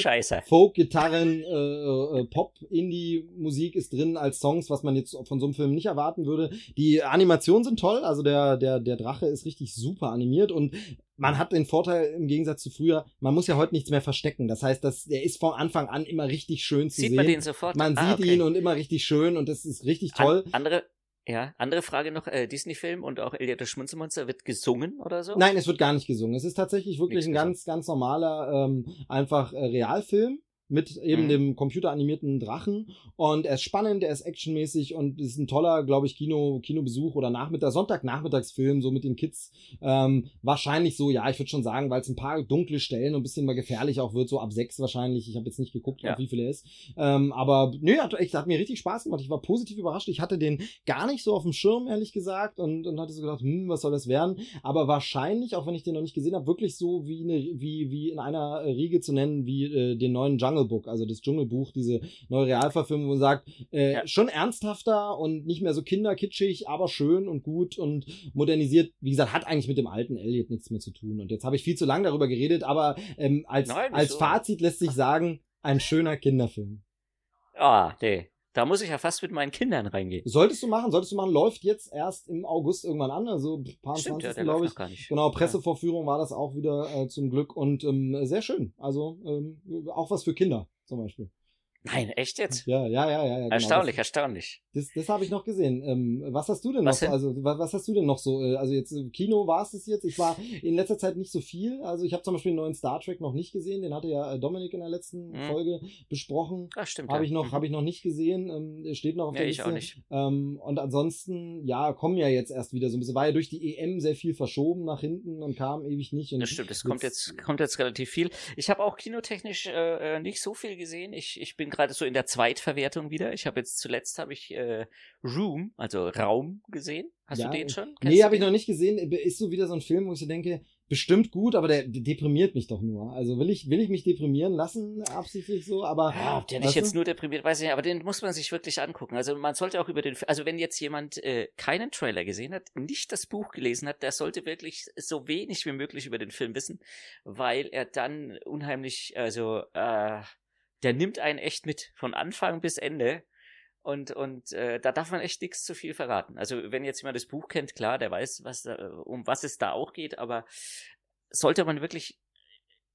Folk, Gitarren, äh, äh, Pop, Indie-Musik ist drin als Songs, was man jetzt von so einem Film nicht erwarten würde. Die Animationen sind toll, also der, der, der Drache ist richtig super animiert und man hat den Vorteil im Gegensatz zu früher, man muss ja heute nichts mehr verstecken. Das heißt, dass der ist von Anfang an immer richtig schön zu Sieht sehen. man den sofort? Man Ah, sieht okay. ihn und immer richtig schön und das ist richtig toll. An, andere, ja, andere Frage noch, äh, Disney-Film und auch Elliot das Schmunzelmonster wird gesungen oder so? Nein, es wird gar nicht gesungen. Es ist tatsächlich wirklich Nichts ein ganz, ganz normaler, ähm, einfach äh, Realfilm mit eben Mhm. dem computeranimierten Drachen. Und er ist spannend, er ist actionmäßig und ist ein toller, glaube ich, Kino, Kinobesuch oder Nachmittag, Sonntagnachmittagsfilm, so mit den Kids. Ähm, wahrscheinlich so, ja, ich würde schon sagen, weil es ein paar dunkle Stellen und ein bisschen mal gefährlich auch wird, so ab sechs wahrscheinlich. Ich habe jetzt nicht geguckt, Ja. auf wie viel er ist. Ähm, aber nö, hat, echt, hat mir richtig Spaß gemacht. Ich war positiv überrascht. Ich hatte den gar nicht so auf dem Schirm, ehrlich gesagt, und, und hatte so gedacht, hm, was soll das werden? Aber wahrscheinlich, auch wenn ich den noch nicht gesehen habe, wirklich so wie, eine, wie, wie in einer Riege zu nennen, wie äh, den neuen Jungle Book, also das Dschungelbuch, diese neue Realverfilmung, wo man sagt, äh, Ja. schon ernsthafter und nicht mehr so kinderkitschig, aber schön und gut und modernisiert. Wie gesagt, hat eigentlich mit dem alten Elliot nichts mehr zu tun. Und jetzt habe ich viel zu lange darüber geredet, aber ähm, als, Nein, als wieso? Fazit lässt sich sagen, ein schöner Kinderfilm. Ah, nee. Da muss ich ja fast mit meinen Kindern reingehen. Solltest du machen, solltest du machen, läuft jetzt erst im August irgendwann an, also ein paar Stimmt, ja, 20. der glaube ich. gar nicht. Genau, Pressevorführung war das auch wieder äh, zum Glück und ähm, sehr schön. Also ähm, auch was für Kinder zum Beispiel. Nein, echt jetzt? Ja, ja, ja, ja. genau. Erstaunlich, erstaunlich. Das, das, das habe ich noch gesehen. Ähm, was hast du denn Was noch? denn? Also was, was hast du denn noch so? Äh, Also jetzt äh, Kino war es das jetzt. Ich war in letzter Zeit nicht so viel. Also ich habe zum Beispiel den neuen Star Trek noch nicht gesehen. Den hatte ja äh, Dominik in der letzten Mhm. Folge besprochen. Ah, stimmt. Habe ja. ich noch, Mhm. habe ich noch nicht gesehen. Ähm, steht noch auf Ja, der ich Liste. auch nicht. Ähm, und ansonsten, ja, kommen ja jetzt erst wieder so ein bisschen. War ja durch die EM sehr viel verschoben nach hinten und kam ewig nicht. Und Das stimmt, es kommt jetzt, kommt jetzt relativ viel. Ich habe auch kinotechnisch äh, nicht so viel gesehen. Ich, ich bin gerade so in der Zweitverwertung wieder. Ich habe jetzt zuletzt habe ich äh, Room, also Raum gesehen. Hast Ja, du den schon? Kennst Nee, habe ich noch nicht gesehen. Ist so wieder so ein Film, wo ich so denke, bestimmt gut, aber der deprimiert mich doch nur. Also will ich, will ich mich deprimieren lassen, absichtlich so, aber. Ja, ob der nicht jetzt nur deprimiert, weiß ich nicht, aber den muss man sich wirklich angucken. Also man sollte auch über den, also wenn jetzt jemand äh, keinen Trailer gesehen hat, nicht das Buch gelesen hat, der sollte wirklich so wenig wie möglich über den Film wissen, weil er dann unheimlich, also, äh, der nimmt einen echt mit, von Anfang bis Ende. Und, und äh, da darf man echt nichts zu viel verraten. Also wenn jetzt jemand das Buch kennt, klar, der weiß, was da, um was es da auch geht, aber sollte man wirklich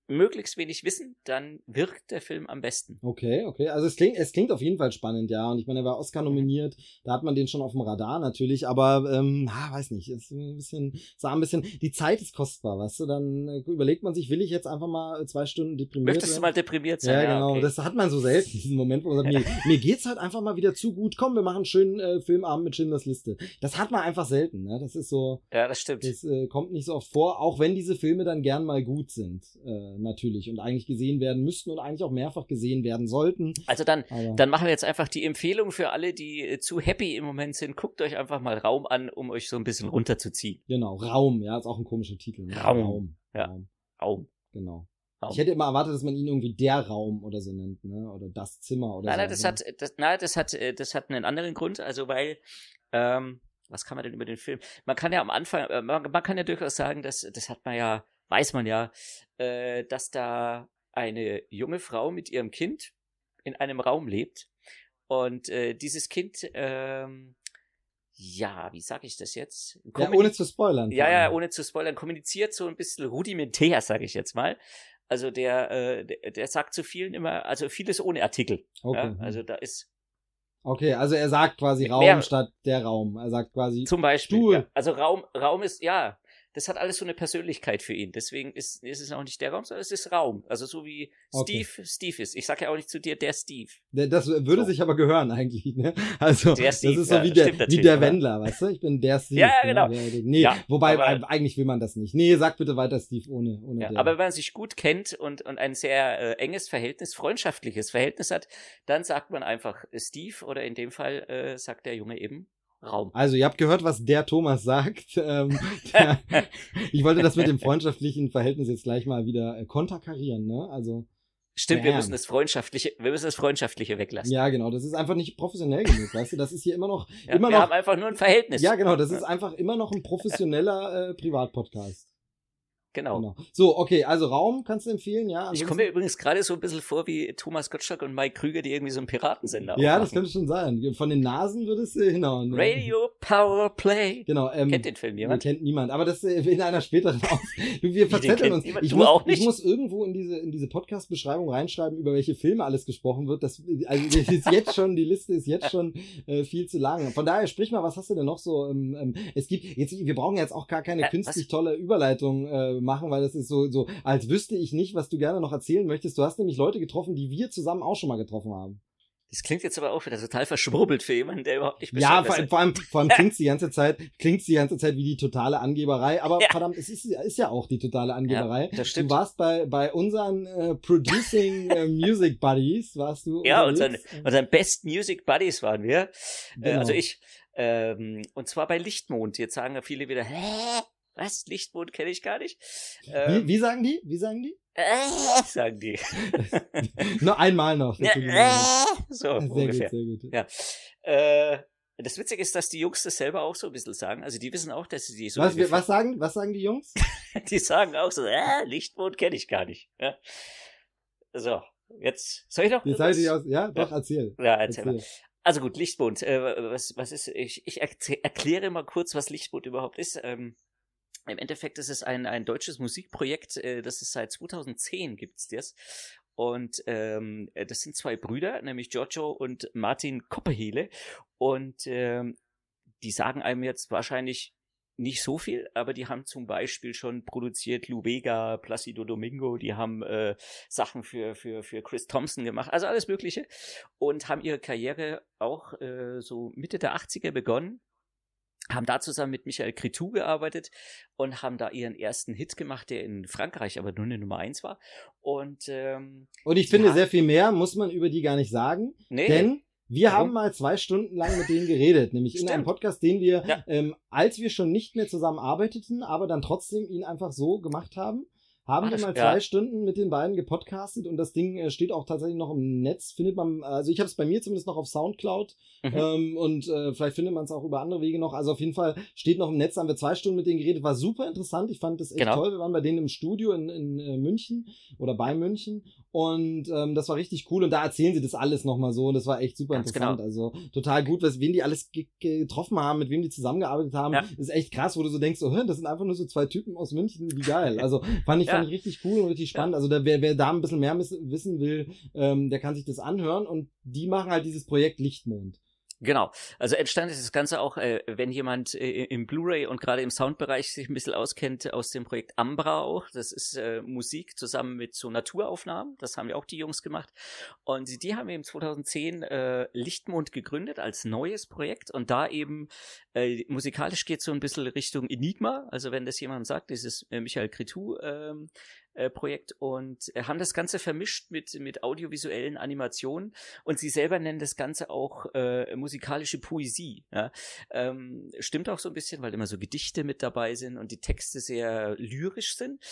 möglichst wenig wissen, dann wirkt der Film am besten. Okay, okay. Also es klingt, es klingt auf jeden Fall spannend, ja. Und ich meine, er war Oscar nominiert, da hat man den schon auf dem Radar natürlich, aber ähm, ah, weiß nicht, ist ein bisschen, sah ein bisschen, die Zeit ist kostbar, weißt du, dann äh, überlegt man sich, will ich jetzt einfach mal zwei Stunden deprimiert Möchtest werden? du mal deprimiert sein? Ja, ja genau. Okay. Das hat man so selten, diesen Moment, wo man sagt, mir, [laughs] mir geht's halt einfach mal wieder zu gut, komm, wir machen einen schönen äh, Filmabend mit Schindlers Liste. Das hat man einfach selten, ne? Das ist so. Ja, das stimmt. Das äh, kommt nicht so oft vor, auch wenn diese Filme dann gern mal gut sind. Äh, natürlich und eigentlich gesehen werden müssten und eigentlich auch mehrfach gesehen werden sollten. Also dann, dann machen wir jetzt einfach die Empfehlung für alle, die äh, zu happy im Moment sind. Guckt euch einfach mal Raum an, um euch so ein bisschen runterzuziehen. Genau, Raum, ja, ist auch ein komischer Titel. Ne? Raum. Raum. Ja. Raum. Raum. Genau. Ich hätte immer erwartet, dass man ihn irgendwie der Raum oder so nennt, ne? Oder das Zimmer oder nein, so. Nein, das hat, das, nein, das hat, äh, das hat einen anderen Grund. Also weil, ähm, was kann man denn über den Film? Man kann ja am Anfang, äh, man, man kann ja durchaus sagen, dass das hat man ja weiß man ja, äh, dass da eine junge Frau mit ihrem Kind in einem Raum lebt. Und äh, dieses Kind, ähm, ja, wie sage ich das jetzt? ja, ohne zu spoilern. Ja, ja, ohne zu spoilern, kommuniziert so ein bisschen rudimentär, sage ich jetzt mal. Also der, äh, der, der sagt zu vielen immer, also vieles ohne Artikel. Okay. Ja, also da ist Okay, also er sagt quasi Raum Mehr, statt der Raum. Er sagt quasi zum Beispiel. Ja, also Raum, Raum ist ja das hat alles so eine Persönlichkeit für ihn. Deswegen ist, ist es auch nicht der Raum, sondern es ist Raum. Also so wie Steve okay. Steve ist. Ich sage ja auch nicht zu dir der Steve. Das würde so. sich aber gehören eigentlich. Ne? Also der Steve, das ist so wie der, wie der Wendler, weißt du? Ich bin der Steve. Ja, ja genau. Ne? Nee, ja, wobei aber, eigentlich will man das nicht. Nee, sag bitte weiter Steve ohne, ohne ja, Aber wenn man sich gut kennt und, und ein sehr äh, enges Verhältnis, freundschaftliches Verhältnis hat, dann sagt man einfach Steve oder in dem Fall äh, sagt der Junge eben Raum. Also, ihr habt gehört, was der Thomas sagt. [laughs] Ähm, der, ich wollte das mit dem freundschaftlichen Verhältnis jetzt gleich mal wieder äh, konterkarieren, ne? Also. Stimmt, wir müssen das freundschaftliche, wir müssen das freundschaftliche weglassen. Ja, genau. Das ist einfach nicht professionell genug, weißt du? Das ist hier immer noch, ja, immer wir noch. haben einfach nur ein Verhältnis. Ja, genau. Das ist einfach immer noch ein professioneller äh, Privatpodcast. Genau. genau. So, okay, also Raum kannst du empfehlen, ja. ich komme mir übrigens gerade so ein bisschen vor wie Thomas Gottschalk und Mike Krüger, die irgendwie so einen Piratensender Ja, das könnte schon sein. Von den Nasen würde es hinhauen. Ne? Radio Power Play. Genau. Ähm, kennt den Film jemand? Kennt niemand. Aber das äh, in einer späteren Aus [laughs] Wir verzetteln uns. Ich du muss, auch nicht? ich muss irgendwo in diese, in diese Podcast-Beschreibung reinschreiben, über welche Filme alles gesprochen wird. Das, also das ist jetzt schon, die Liste ist jetzt schon äh, viel zu lang. Von daher, sprich mal, was hast du denn noch so? Ähm, ähm, es gibt, jetzt, wir brauchen jetzt auch gar keine äh, künstlich was? tolle Überleitung äh, machen, weil das ist so so, als wüsste ich nicht, was du gerne noch erzählen möchtest. Du hast nämlich Leute getroffen, die wir zusammen auch schon mal getroffen haben. Das klingt jetzt aber auch wieder total verschwurbelt für jemanden, der überhaupt nicht Ja, vor, vor, allem, vor allem [laughs] klingt's die ganze Zeit, klingt's die ganze Zeit wie die totale Angeberei. Aber ja. verdammt, es ist, ist ja auch die totale Angeberei. Ja, das stimmt. Du warst bei, bei unseren äh, Producing äh, [laughs] Music Buddies, warst du? Ja, unseren, unseren Best Music Buddies waren wir. Äh, genau. Äh, also ich. Ähm, und zwar bei Lichtmond. Jetzt sagen ja viele wieder, hä? Was? Lichtmond kenne ich gar nicht. Ähm, wie, wie sagen die? Wie sagen die? Äh, [laughs] sagen die. [laughs] Nur einmal noch. Ja, äh, so sehr ungefähr. Gut, sehr gut. Ja. Äh, das Witzige ist, dass die Jungs das selber auch so ein bisschen sagen. Also die wissen auch, dass sie die so. Was, was sagen, was sagen die Jungs? [laughs] die sagen auch so, äh, Lichtmond kenne ich gar nicht. Ja. So, jetzt soll ich noch. Jetzt? Ich aus, ja, doch, erzähl. Ja, erzähl, erzähl. mal. Also gut, Lichtmond. Äh, was, was ist? Ich, ich erkläre mal kurz, was Lichtmond überhaupt ist. Ähm, im Endeffekt ist es ein, ein deutsches Musikprojekt, äh, das ist seit 2010 gibt's das. Und ähm, äh, das sind zwei Brüder, nämlich Giorgio und Martin Kopperhele. Und ähm, die sagen einem jetzt wahrscheinlich nicht so viel, aber die haben zum Beispiel schon produziert Lou Vega, Placido Domingo, die haben äh, Sachen für, für, für Chris Thompson gemacht, also alles Mögliche und haben ihre Karriere auch äh, so Mitte der 80er begonnen haben da zusammen mit Michael Cretou gearbeitet und haben da ihren ersten Hit gemacht, der in Frankreich aber nur eine Nummer eins war. Und, ähm, und ich finde, sehr viel mehr muss man über die gar nicht sagen. Nee. Denn Wir haben mal zwei Stunden lang mit denen geredet, nämlich Stimmt. in einem Podcast, den wir, ja. ähm, als wir schon nicht mehr zusammen arbeiteten, aber dann trotzdem ihn einfach so gemacht haben haben wir mal zwei ja. Stunden mit den beiden gepodcastet und das Ding äh, steht auch tatsächlich noch im Netz, findet man, also ich habe es bei mir zumindest noch auf Soundcloud mhm. ähm, und äh, vielleicht findet man es auch über andere Wege noch. Also auf jeden Fall steht noch im Netz, haben wir zwei Stunden mit denen geredet, war super interessant. Ich fand das echt genau. toll. Wir waren bei denen im Studio in, in äh, München oder bei München und ähm, das war richtig cool und da erzählen sie das alles nochmal so und das war echt super Ganz interessant. Genau. Also total gut, was, wen die alles getroffen haben, mit wem die zusammengearbeitet haben, ja. ist echt krass, wo du so denkst, so, das sind einfach nur so zwei Typen aus München, wie geil. Also fand ich fand ich richtig cool und richtig spannend. Also da, wer, wer da ein bisschen mehr wissen will, ähm, der kann sich das anhören. Und die machen halt dieses Projekt Lichtmond. Genau. Also entstanden ist das Ganze auch, äh, wenn jemand äh, im Blu-ray und gerade im Soundbereich sich ein bisschen auskennt, aus dem Projekt Ambra auch. Das ist äh, Musik zusammen mit so Naturaufnahmen. Das haben ja auch die Jungs gemacht. Und die, haben eben 2010 äh, Lichtmond gegründet als neues Projekt. Und da eben äh, musikalisch geht so ein bisschen Richtung Enigma. Also wenn das jemand sagt, dieses äh, Michael Cretou ähm, äh, Projekt und äh, haben das Ganze vermischt mit, mit audiovisuellen Animationen und sie selber nennen das Ganze auch äh, musikalische Poesie. Ja? Ähm, stimmt auch so ein bisschen, weil immer so Gedichte mit dabei sind und die Texte sehr lyrisch sind.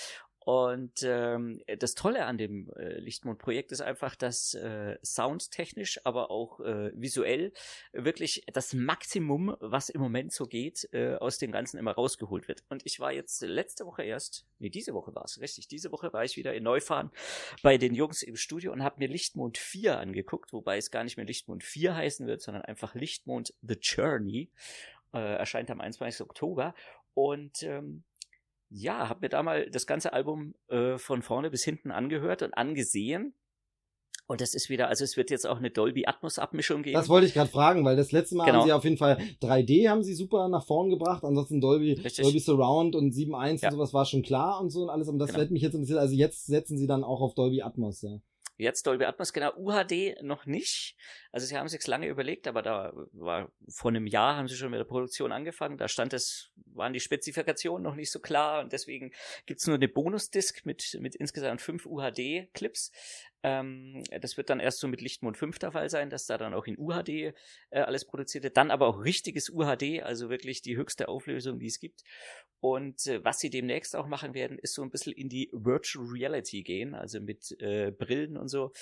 Und ähm, das Tolle an dem äh, Lichtmond-Projekt ist einfach, dass äh, soundtechnisch, aber auch äh, visuell wirklich das Maximum, was im Moment so geht, äh, aus dem Ganzen immer rausgeholt wird. Und ich war jetzt letzte Woche erst, nee, diese Woche war es, richtig, diese Woche war ich wieder in Neufahren bei den Jungs im Studio und habe mir Lichtmond 4 angeguckt, wobei es gar nicht mehr Lichtmond 4 heißen wird, sondern einfach Lichtmond The Journey. Äh, erscheint am 21. Oktober. Und ähm, ja, habe mir da mal das ganze Album äh, von vorne bis hinten angehört und angesehen. Und das ist wieder, also es wird jetzt auch eine Dolby Atmos Abmischung geben. Das wollte ich gerade fragen, weil das letzte Mal genau. haben sie auf jeden Fall 3D haben sie super nach vorn gebracht, ansonsten Dolby, Dolby Surround und 7.1 ja. und sowas war schon klar und so und alles, aber das genau. wird mich jetzt interessieren. Also jetzt setzen sie dann auch auf Dolby Atmos, ja. Jetzt Dolby Atmos, genau, UHD noch nicht. Also sie haben sich lange überlegt, aber da war vor einem Jahr haben sie schon mit der Produktion angefangen. Da stand es, waren die Spezifikationen noch nicht so klar und deswegen gibt's nur eine Bonusdisk mit, mit insgesamt fünf UHD-Clips. Ähm, das wird dann erst so mit Lichtmond 5 der Fall sein, dass da dann auch in UHD äh, alles produziert wird. Dann aber auch richtiges UHD, also wirklich die höchste Auflösung, die es gibt. Und äh, was sie demnächst auch machen werden, ist so ein bisschen in die Virtual Reality gehen, also mit äh, Brillen und so.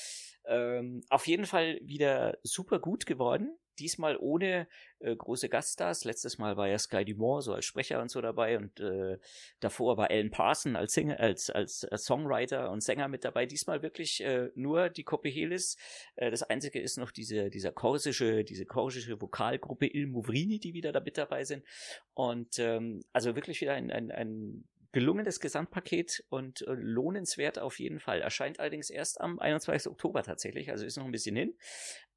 Ähm, auf jeden Fall wieder super gut geworden. Diesmal ohne äh, große Gaststars. Letztes Mal war ja Sky Dumont so als Sprecher und so dabei und äh, davor war Alan Parson als, Singer, als, als, als Songwriter und Sänger mit dabei. Diesmal wirklich äh, nur die Kopehelis. Äh, das einzige ist noch diese, dieser korsische, diese korsische Vokalgruppe Il Movrini, die wieder da mit dabei sind. Und ähm, also wirklich wieder ein, ein, ein gelungenes Gesamtpaket und äh, lohnenswert auf jeden Fall. Erscheint allerdings erst am 21. Oktober tatsächlich, also ist noch ein bisschen hin.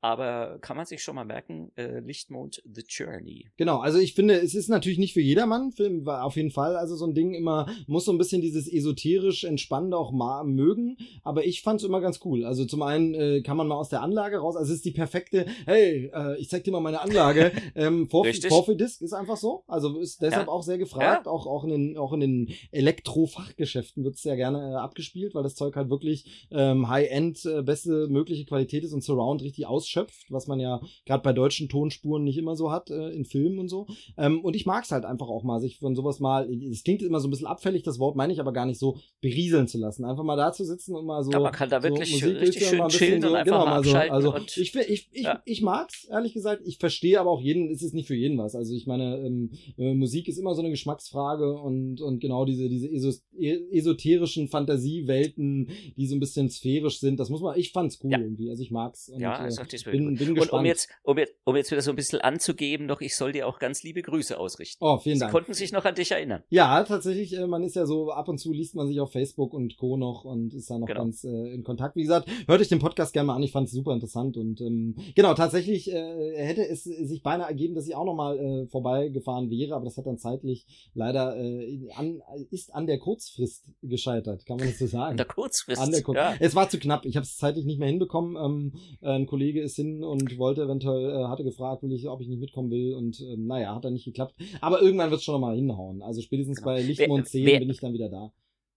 Aber kann man sich schon mal merken, äh, Lichtmond The Journey. Genau, also ich finde, es ist natürlich nicht für jedermann, Film war auf jeden Fall, also so ein Ding immer, muss so ein bisschen dieses esoterisch Entspannende auch mal mögen, aber ich fand es immer ganz cool. Also zum einen äh, kann man mal aus der Anlage raus, also es ist die perfekte, hey, äh, ich zeig dir mal meine Anlage, [laughs] ähm, Vorführdisk ist einfach so, also ist deshalb ja. auch sehr gefragt, ja. auch, auch in den, auch in den Elektrofachgeschäften wird es sehr gerne äh, abgespielt, weil das Zeug halt wirklich ähm, High-End, äh, beste mögliche Qualität ist und Surround richtig aus schöpft, was man ja gerade bei deutschen Tonspuren nicht immer so hat, äh, in Filmen und so. Ähm, und ich mag es halt einfach auch mal, sich von sowas mal, es klingt immer so ein bisschen abfällig, das Wort meine ich aber gar nicht so berieseln zu lassen. Einfach mal da zu sitzen und mal so. Aber man kann da wirklich so Musik richtig schön chillen so, und einfach genau, mal so. Also ich, ich, ich, ja. ich mag's, ehrlich gesagt. Ich verstehe aber auch jeden, es ist nicht für jeden was. Also ich meine, ähm, äh, Musik ist immer so eine Geschmacksfrage und, und genau diese, diese esos esoterischen Fantasiewelten, die so ein bisschen sphärisch sind, das muss man, ich fand's cool ja. irgendwie. Also ich mag's. Und, ja, ist auch die bin, bin gespannt. Und um jetzt, um, jetzt, um jetzt wieder so ein bisschen anzugeben, noch, ich soll dir auch ganz liebe Grüße ausrichten. Oh, vielen Sie Dank. Sie konnten sich noch an dich erinnern. Ja, tatsächlich, äh, man ist ja so, ab und zu liest man sich auf Facebook und Co. noch und ist da noch genau. ganz äh, in Kontakt. Wie gesagt, hört euch den Podcast gerne mal an, ich fand es super interessant und ähm, genau, tatsächlich äh, hätte es sich beinahe ergeben, dass ich auch nochmal äh, vorbeigefahren wäre, aber das hat dann zeitlich leider äh, an, ist an der Kurzfrist gescheitert, kann man das so sagen. An der Kurzfrist? An der Kur ja. Es war zu knapp, ich habe es zeitlich nicht mehr hinbekommen. Ähm, ein Kollege ist hin und wollte eventuell, äh, hatte gefragt, will ich, ob ich nicht mitkommen will und äh, naja, hat dann nicht geklappt. Aber irgendwann wird es schon nochmal hinhauen. Also spätestens genau. bei Lichtmond 10 wer, bin ich dann wieder da.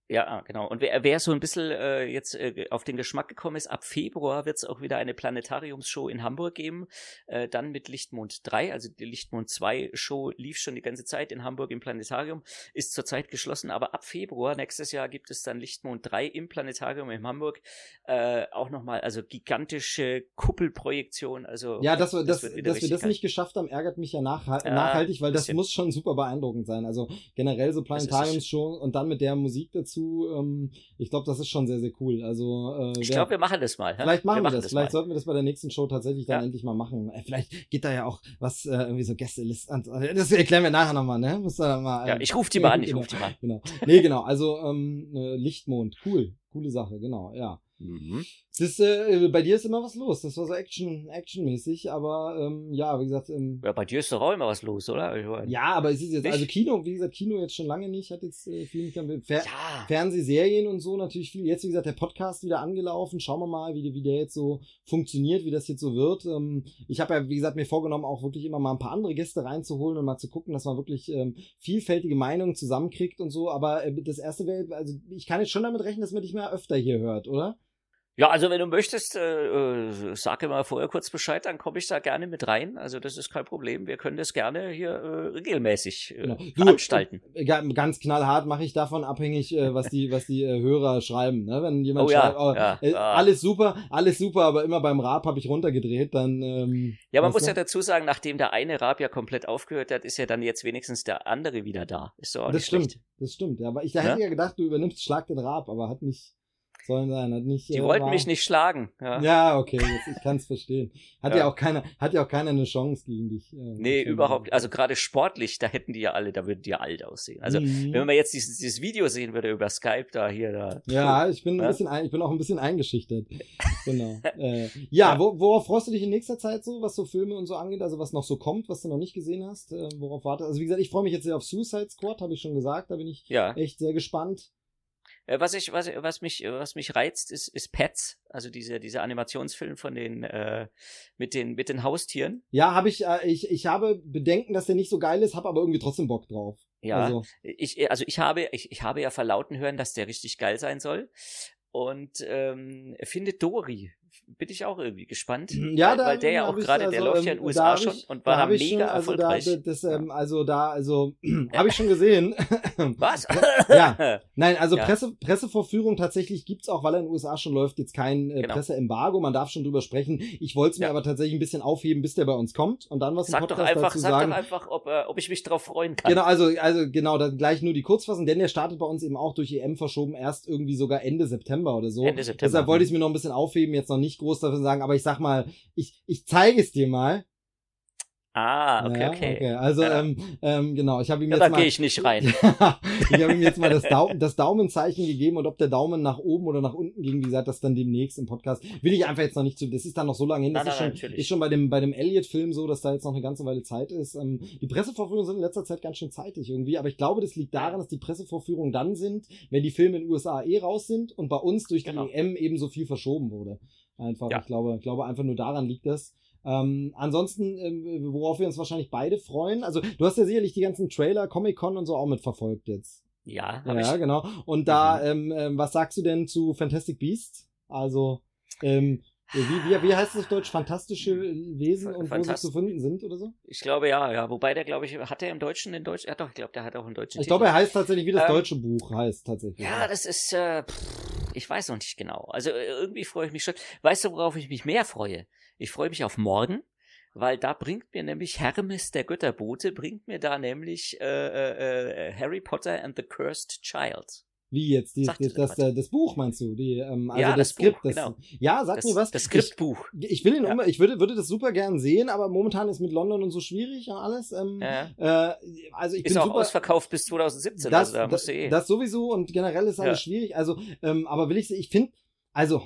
Ja, genau. Und wer, wer so ein bisschen äh, jetzt äh, auf den Geschmack gekommen ist, ab Februar wird es auch wieder eine Planetariumsshow in Hamburg geben. Äh, dann mit Lichtmond 3, also die Lichtmond 2 Show lief schon die ganze Zeit in Hamburg im Planetarium, ist zurzeit geschlossen, aber ab Februar nächstes Jahr gibt es dann Lichtmond 3 im Planetarium in Hamburg. Äh, auch nochmal, also gigantische Kuppelprojektion. Also ja, dass, das, das dass wir das nicht geschafft haben, ärgert mich ja nach, ja, nachhaltig, weil das muss schon super beeindruckend sein. Also generell so Planetariumsshow und dann mit der Musik dazu dazu. Ähm, ich glaube, das ist schon sehr, sehr cool. Also äh, ich glaube, wir machen das mal. Vielleicht machen wir, machen wir das. das. Vielleicht mal. sollten wir das bei der nächsten Show tatsächlich dann ja. endlich mal machen. Äh, vielleicht geht da ja auch was äh, irgendwie so Gästelisten. Das erklären wir nachher nochmal, ne? Muss da mal. Ja, ich rufe [laughs] die mal an. Ich genau, rufe die mal. Genau. Nee, genau. Also ähm, äh, Lichtmond, cool, coole Sache, genau. Ja. Mhm. Das, äh, bei dir ist immer was los. Das war so Action, Actionmäßig, aber ähm, ja, wie gesagt. Ähm, ja, bei dir ist doch auch immer was los, oder? Ja, aber es ist jetzt, also Kino, wie gesagt, Kino jetzt schon lange nicht, hat jetzt äh, viel nicht. Fer ja. Fernsehserien und so natürlich viel. Jetzt, wie gesagt, der Podcast wieder angelaufen. Schauen wir mal, wie, wie der jetzt so funktioniert, wie das jetzt so wird. Ähm, ich habe ja, wie gesagt, mir vorgenommen, auch wirklich immer mal ein paar andere Gäste reinzuholen und mal zu gucken, dass man wirklich ähm, vielfältige Meinungen zusammenkriegt und so. Aber äh, das erste wäre, also ich kann jetzt schon damit rechnen, dass man dich mehr öfter hier hört, oder? Ja, also wenn du möchtest, äh, äh, sag immer vorher kurz Bescheid, dann komme ich da gerne mit rein. Also das ist kein Problem. Wir können das gerne hier äh, regelmäßig äh, genau. du, veranstalten. Äh, ganz knallhart mache ich davon abhängig, äh, was die, was die äh, Hörer schreiben. Ne? Wenn jemand oh, schreibt, oh, ja, äh, ah. alles super, alles super, aber immer beim Rab habe ich runtergedreht, dann. Ähm, ja, man muss du? ja dazu sagen, nachdem der eine Rab ja komplett aufgehört hat, ist ja dann jetzt wenigstens der andere wieder da. Ist so auch das stimmt, schlecht. das stimmt. Ja, aber ich da ja? hätte ja gedacht, du übernimmst Schlag den Rab, aber hat nicht sollen sein. Hat nicht, die äh, wollten war... mich nicht schlagen. Ja, ja okay, ich kann es verstehen. Hat ja. ja. auch keiner, hat ja auch keiner eine Chance gegen dich. Äh, nee, überhaupt. Also gerade sportlich, da hätten die ja alle, da würden die ja alt aussehen. Also mhm. wenn man jetzt dieses, dieses Video sehen würde über Skype da hier da. Ja, [laughs] ich bin ein bisschen, ein, ich bin auch ein bisschen eingeschüchtert. genau. Äh, ja, wo, worauf freust du dich in nächster Zeit so, was so Filme und so angeht, also was noch so kommt, was du noch nicht gesehen hast, äh, worauf wartest? Also wie gesagt, ich freue mich jetzt sehr auf Suicide Squad, habe ich schon gesagt, da bin ich ja. echt sehr gespannt. Äh, was ich, was, was mich, was mich reizt, ist, ist Pets, also diese, dieser Animationsfilm von den, äh, mit den, mit den Haustieren. Ja, habe ich, äh, ich, ich habe Bedenken, dass der nicht so geil ist, habe aber irgendwie trotzdem Bock drauf. Ja, also ich, also ich habe, ich, ich habe ja verlauten hören, dass der richtig geil sein soll und ähm, findet Dory bin ich auch irgendwie gespannt. Ja, weil, da, weil der ja auch gerade, also, der läuft ja in den ähm, USA schon und war da mega schon, also erfolgreich. Da, das, ähm, also da, also [clears throat] habe ich schon gesehen. [clears throat] Was? ja, nein, also ja. Presse, Pressevorführung tatsächlich gibt's auch, weil er in den USA schon läuft, jetzt kein äh, genau. Presseembargo. Man darf schon drüber sprechen. Ich wollte es mir ja. aber tatsächlich ein bisschen aufheben, bis der bei uns kommt und dann was sag doch einfach, dazu sag sagen. doch einfach, ob, äh, ob ich mich darauf freuen kann. Genau, also also genau, dann gleich nur die Kurzfassung, denn der startet bei uns eben auch durch EM verschoben erst irgendwie sogar Ende September oder so. Ende September. Deshalb wollte ich es mir noch ein bisschen aufheben, jetzt noch nicht groß dafür sagen, aber ich sag mal, ich, ich zeige es dir mal. Ah, okay, ja, okay. okay. Also, ja. ähm, ähm, genau, ich habe ihm jetzt ja, da gehe ich nicht rein. [laughs] ich habe ihm jetzt mal [laughs] das, Daumen, das Daumenzeichen gegeben und ob der Daumen nach oben oder nach unten ging, wie gesagt, das dann demnächst im Podcast. Will ich einfach jetzt noch nicht zu, das ist dann noch so lange hin, das nein, ist, nein, schon, ist schon bei dem, bei dem Elliot-Film so, dass da jetzt noch eine ganze Weile Zeit ist. Ähm, die Pressevorführungen sind in letzter Zeit ganz schön zeitig irgendwie, aber ich glaube, das liegt daran, dass die Pressevorführungen dann sind, wenn die Filme in den USA eh raus sind und bei uns durch die genau. EM eben so viel verschoben wurde. Einfach, ja. ich glaube, ich glaube einfach nur daran liegt das. Ähm, ansonsten, äh, worauf wir uns wahrscheinlich beide freuen, also du hast ja sicherlich die ganzen Trailer, Comic-Con und so auch mitverfolgt jetzt. Ja, ja, ich. genau. Und da, mhm. ähm, ähm, was sagst du denn zu Fantastic Beasts? Also, ähm, wie, wie, wie heißt es auf Deutsch? Fantastische Wesen und Fantast wo sie zu finden sind oder so? Ich glaube ja, ja. Wobei der, glaube ich, hat er im Deutschen den Deutsch. Ja doch, ich glaube, der hat auch einen deutschen Ich glaube, er heißt tatsächlich, wie das ähm, deutsche Buch heißt tatsächlich. Ja, das ist, äh, pff, ich weiß noch nicht genau. Also äh, irgendwie freue ich mich schon. Weißt du, worauf ich mich mehr freue? Ich freue mich auf morgen, weil da bringt mir nämlich Hermes, der Götterbote, bringt mir da nämlich äh, äh, äh Harry Potter and the Cursed Child. Wie jetzt? Die, die, das, das, das, Buch meinst du? Die, ähm, also ja, das, das Skript. Buch, genau. Ja, sag das, mir was. Das Skriptbuch. Ich, ich will ihn ja. ich würde, würde das super gern sehen, aber momentan ist mit London und so schwierig und alles. Ähm, ja. äh, also ich ist bin auch super, ausverkauft bis 2017. Das, also da das, eh. das sowieso und generell ist alles schwierig. Also, ähm, aber will ich, ich finde, also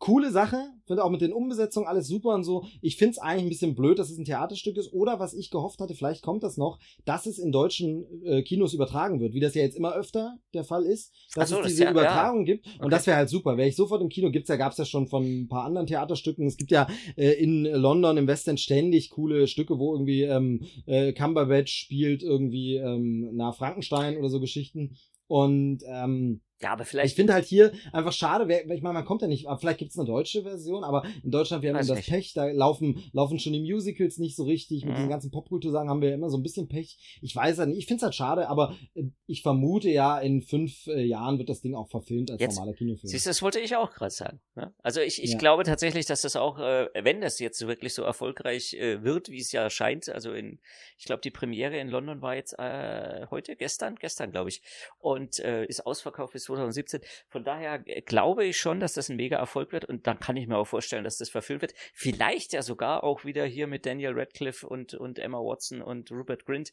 coole Sache. Finde auch mit den Umbesetzungen alles super und so. Ich finde es eigentlich ein bisschen blöd, dass es ein Theaterstück ist. Oder was ich gehofft hatte, vielleicht kommt das noch, dass es in deutschen äh, Kinos übertragen wird, wie das ja jetzt immer öfter der Fall ist, dass so, es diese das ja, Übertragung ja. gibt. Und okay. das wäre halt super. Wäre ich sofort im Kino, gibt's ja, gab's ja schon von ein paar anderen Theaterstücken. Es gibt ja äh, in London im West End ständig coole Stücke, wo irgendwie ähm, äh, Cumberbatch spielt irgendwie ähm, nach Frankenstein oder so Geschichten. Und ähm, Ja, aber vielleicht. Ich finde halt hier einfach schade, weil ich meine, man kommt ja nicht, vielleicht gibt es eine deutsche Version, aber in Deutschland, wir haben ja das nicht. Pech, da laufen, laufen schon die Musicals nicht so richtig. Mit mhm. diesen ganzen Popkultursachen haben wir ja immer so ein bisschen Pech. Ich weiß ja nicht, ich finde es halt schade, aber äh, ich vermute ja, in fünf äh, Jahren wird das Ding auch verfilmt als jetzt, normaler Kinofilm. Siehst du, das wollte ich auch gerade sagen. Ne? Also ich, ich ja. glaube tatsächlich, dass das auch, äh, wenn das jetzt wirklich so erfolgreich äh, wird, wie es ja scheint, also in, ich glaube, die Premiere in London war jetzt äh, heute, gestern, gestern, glaube ich, und äh, ist ausverkauft bis 2017. Von daher äh, glaube ich schon, dass das ein mega Erfolg wird und dann kann ich mir auch vorstellen, dass das verfilmt wird. Vielleicht ja sogar auch wieder hier mit Daniel Radcliffe und, und Emma Watson und Rupert Grint.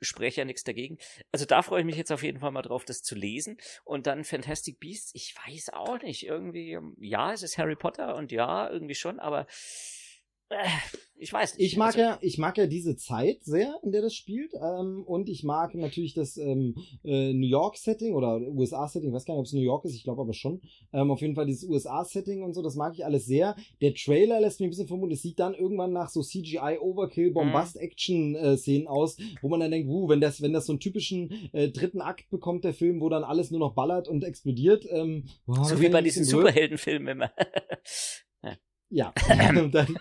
Spreche ja nichts dagegen. Also da freue ich mich jetzt auf jeden Fall mal drauf, das zu lesen. Und dann Fantastic Beasts, ich weiß auch nicht, irgendwie, ja, es ist Harry Potter und ja, irgendwie schon, aber ich weiß nicht. Ich mag also, ja, ich mag ja diese Zeit sehr, in der das spielt. Ähm, und ich mag natürlich das ähm, äh, New York-Setting oder USA-Setting. Ich weiß gar nicht, ob es New York ist, ich glaube aber schon. Ähm, auf jeden Fall dieses USA-Setting und so, das mag ich alles sehr. Der Trailer lässt mich ein bisschen vermuten, es sieht dann irgendwann nach so CGI-Overkill, mhm. Bombast-Action-Szenen aus, wo man dann denkt, uh, wenn das, wenn das so einen typischen äh, dritten Akt bekommt, der Film, wo dann alles nur noch ballert und explodiert. Ähm, oh, so wie bei diesen Superheldenfilmen immer. [laughs] Ja, [laughs] [laughs] dann,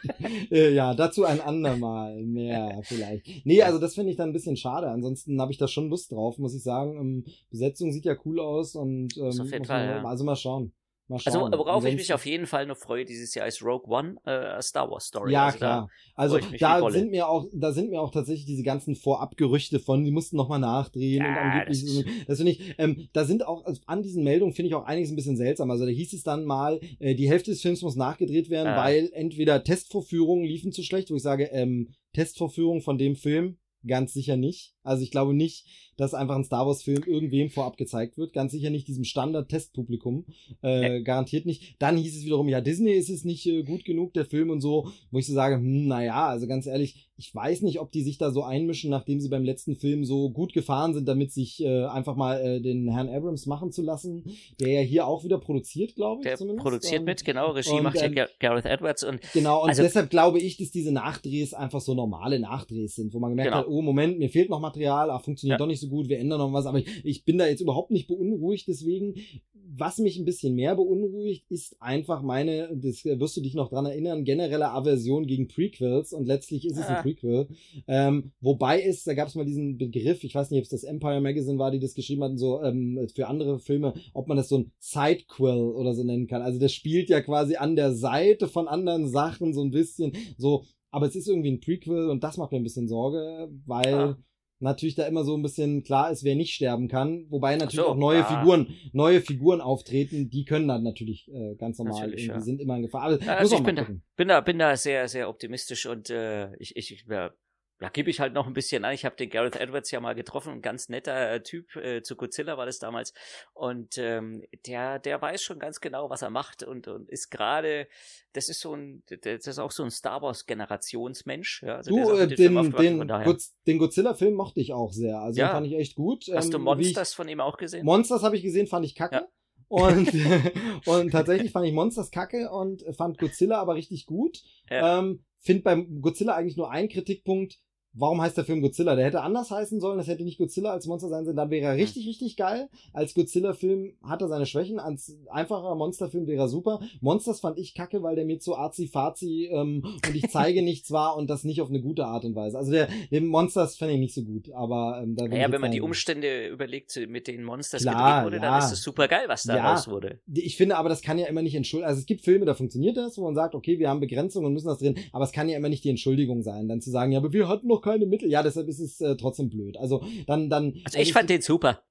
äh, ja, dazu ein andermal mehr vielleicht. Nee, also das finde ich dann ein bisschen schade. Ansonsten habe ich da schon Lust drauf, muss ich sagen. Ähm, Besetzung sieht ja cool aus und ähm, Fall, ja. also mal schauen. Also worauf ich mich auf jeden Fall noch freue dieses Jahr ist Rogue One, äh, Star Wars Story. Ja also klar. also da sind mir auch, da sind mir auch tatsächlich diese ganzen Vorabgerüchte von, die mussten nochmal nachdrehen ja, und angeblich. Das, das finde ich, ähm, da sind auch also an diesen Meldungen finde ich auch einiges ein bisschen seltsam. Also da hieß es dann mal, äh, die Hälfte des Films muss nachgedreht werden, ja. weil entweder Testvorführungen liefen zu schlecht, wo ich sage, ähm, Testvorführung von dem Film ganz sicher nicht. Also ich glaube nicht, dass einfach ein Star Wars-Film irgendwem vorab gezeigt wird. Ganz sicher nicht diesem Standard-Testpublikum. Äh. Garantiert nicht. Dann hieß es wiederum, ja, Disney ist es nicht äh, gut genug, der Film und so, wo ich so sage, hm, naja, also ganz ehrlich, ich weiß nicht, ob die sich da so einmischen, nachdem sie beim letzten Film so gut gefahren sind, damit sich äh, einfach mal äh, den Herrn Abrams machen zu lassen, der ja hier auch wieder produziert, glaube ich. Der zumindest. produziert und, mit, genau, Regie und, macht ja äh, Gareth Edwards und genau, und also, deshalb glaube ich, dass diese Nachdrehs einfach so normale Nachdrehs sind, wo man gemerkt genau. hat, oh Moment, mir fehlt noch Material, ah, funktioniert ja. doch nicht so gut, wir ändern noch was, aber ich, ich bin da jetzt überhaupt nicht beunruhigt, deswegen was mich ein bisschen mehr beunruhigt, ist einfach meine, das wirst du dich noch dran erinnern, generelle Aversion gegen Prequels und letztlich ist es ein ah. Prequel. Ähm, wobei es, da gab es mal diesen Begriff, ich weiß nicht, ob es das Empire Magazine war, die das geschrieben hatten, so ähm, für andere Filme, ob man das so ein Sidequel oder so nennen kann. Also das spielt ja quasi an der Seite von anderen Sachen so ein bisschen, so, aber es ist irgendwie ein Prequel und das macht mir ein bisschen Sorge, weil ah natürlich da immer so ein bisschen klar ist, wer nicht sterben kann. Wobei natürlich so, auch neue ja. Figuren, neue Figuren auftreten, die können dann natürlich äh, ganz normal, natürlich, ja. die sind immer in Gefahr. Also, also ich bin da, bin da, bin da sehr, sehr optimistisch und äh, ich, ich, ich ja, da gebe ich halt noch ein bisschen an. Ich habe den Gareth Edwards ja mal getroffen, ein ganz netter äh, Typ, äh, zu Godzilla war das damals. Und ähm, der, der weiß schon ganz genau, was er macht und, und ist gerade, das ist so ein, das ist auch so ein Star Wars Generationsmensch. Ja? Also du, äh, den, den, den, den Godzilla-Film mochte ich auch sehr. Also ja. den fand ich echt gut. Hast ähm, du Monsters ich, von ihm auch gesehen? Monsters habe ich gesehen, fand ich kacke. Ja. Und, [laughs] [laughs] und tatsächlich fand ich Monsters kacke und fand Godzilla aber richtig gut. Ja. Ähm, Find beim Godzilla eigentlich nur einen Kritikpunkt warum heißt der Film Godzilla? Der hätte anders heißen sollen, das hätte nicht Godzilla als Monster sein sollen, dann wäre er richtig, richtig geil. Als Godzilla-Film hat er seine Schwächen, als einfacher Monsterfilm wäre er super. Monsters fand ich kacke, weil der mir zu arzi-fazi ähm, und ich zeige [laughs] nichts war und das nicht auf eine gute Art und Weise. Also der, den Monsters fand ich nicht so gut, aber ähm, da Ja, wenn man die Umstände überlegt, mit denen Monsters Klar, gedreht wurde, ja. dann ist es super geil, was da ja, raus wurde. Ich finde aber, das kann ja immer nicht entschuldigen. Also es gibt Filme, da funktioniert das, wo man sagt, okay, wir haben Begrenzungen und müssen das drin, aber es kann ja immer nicht die Entschuldigung sein, dann zu sagen, ja, aber wir hatten noch keine Mittel. Ja, deshalb ist es äh, trotzdem blöd. Also dann, dann. Also ich fand den super.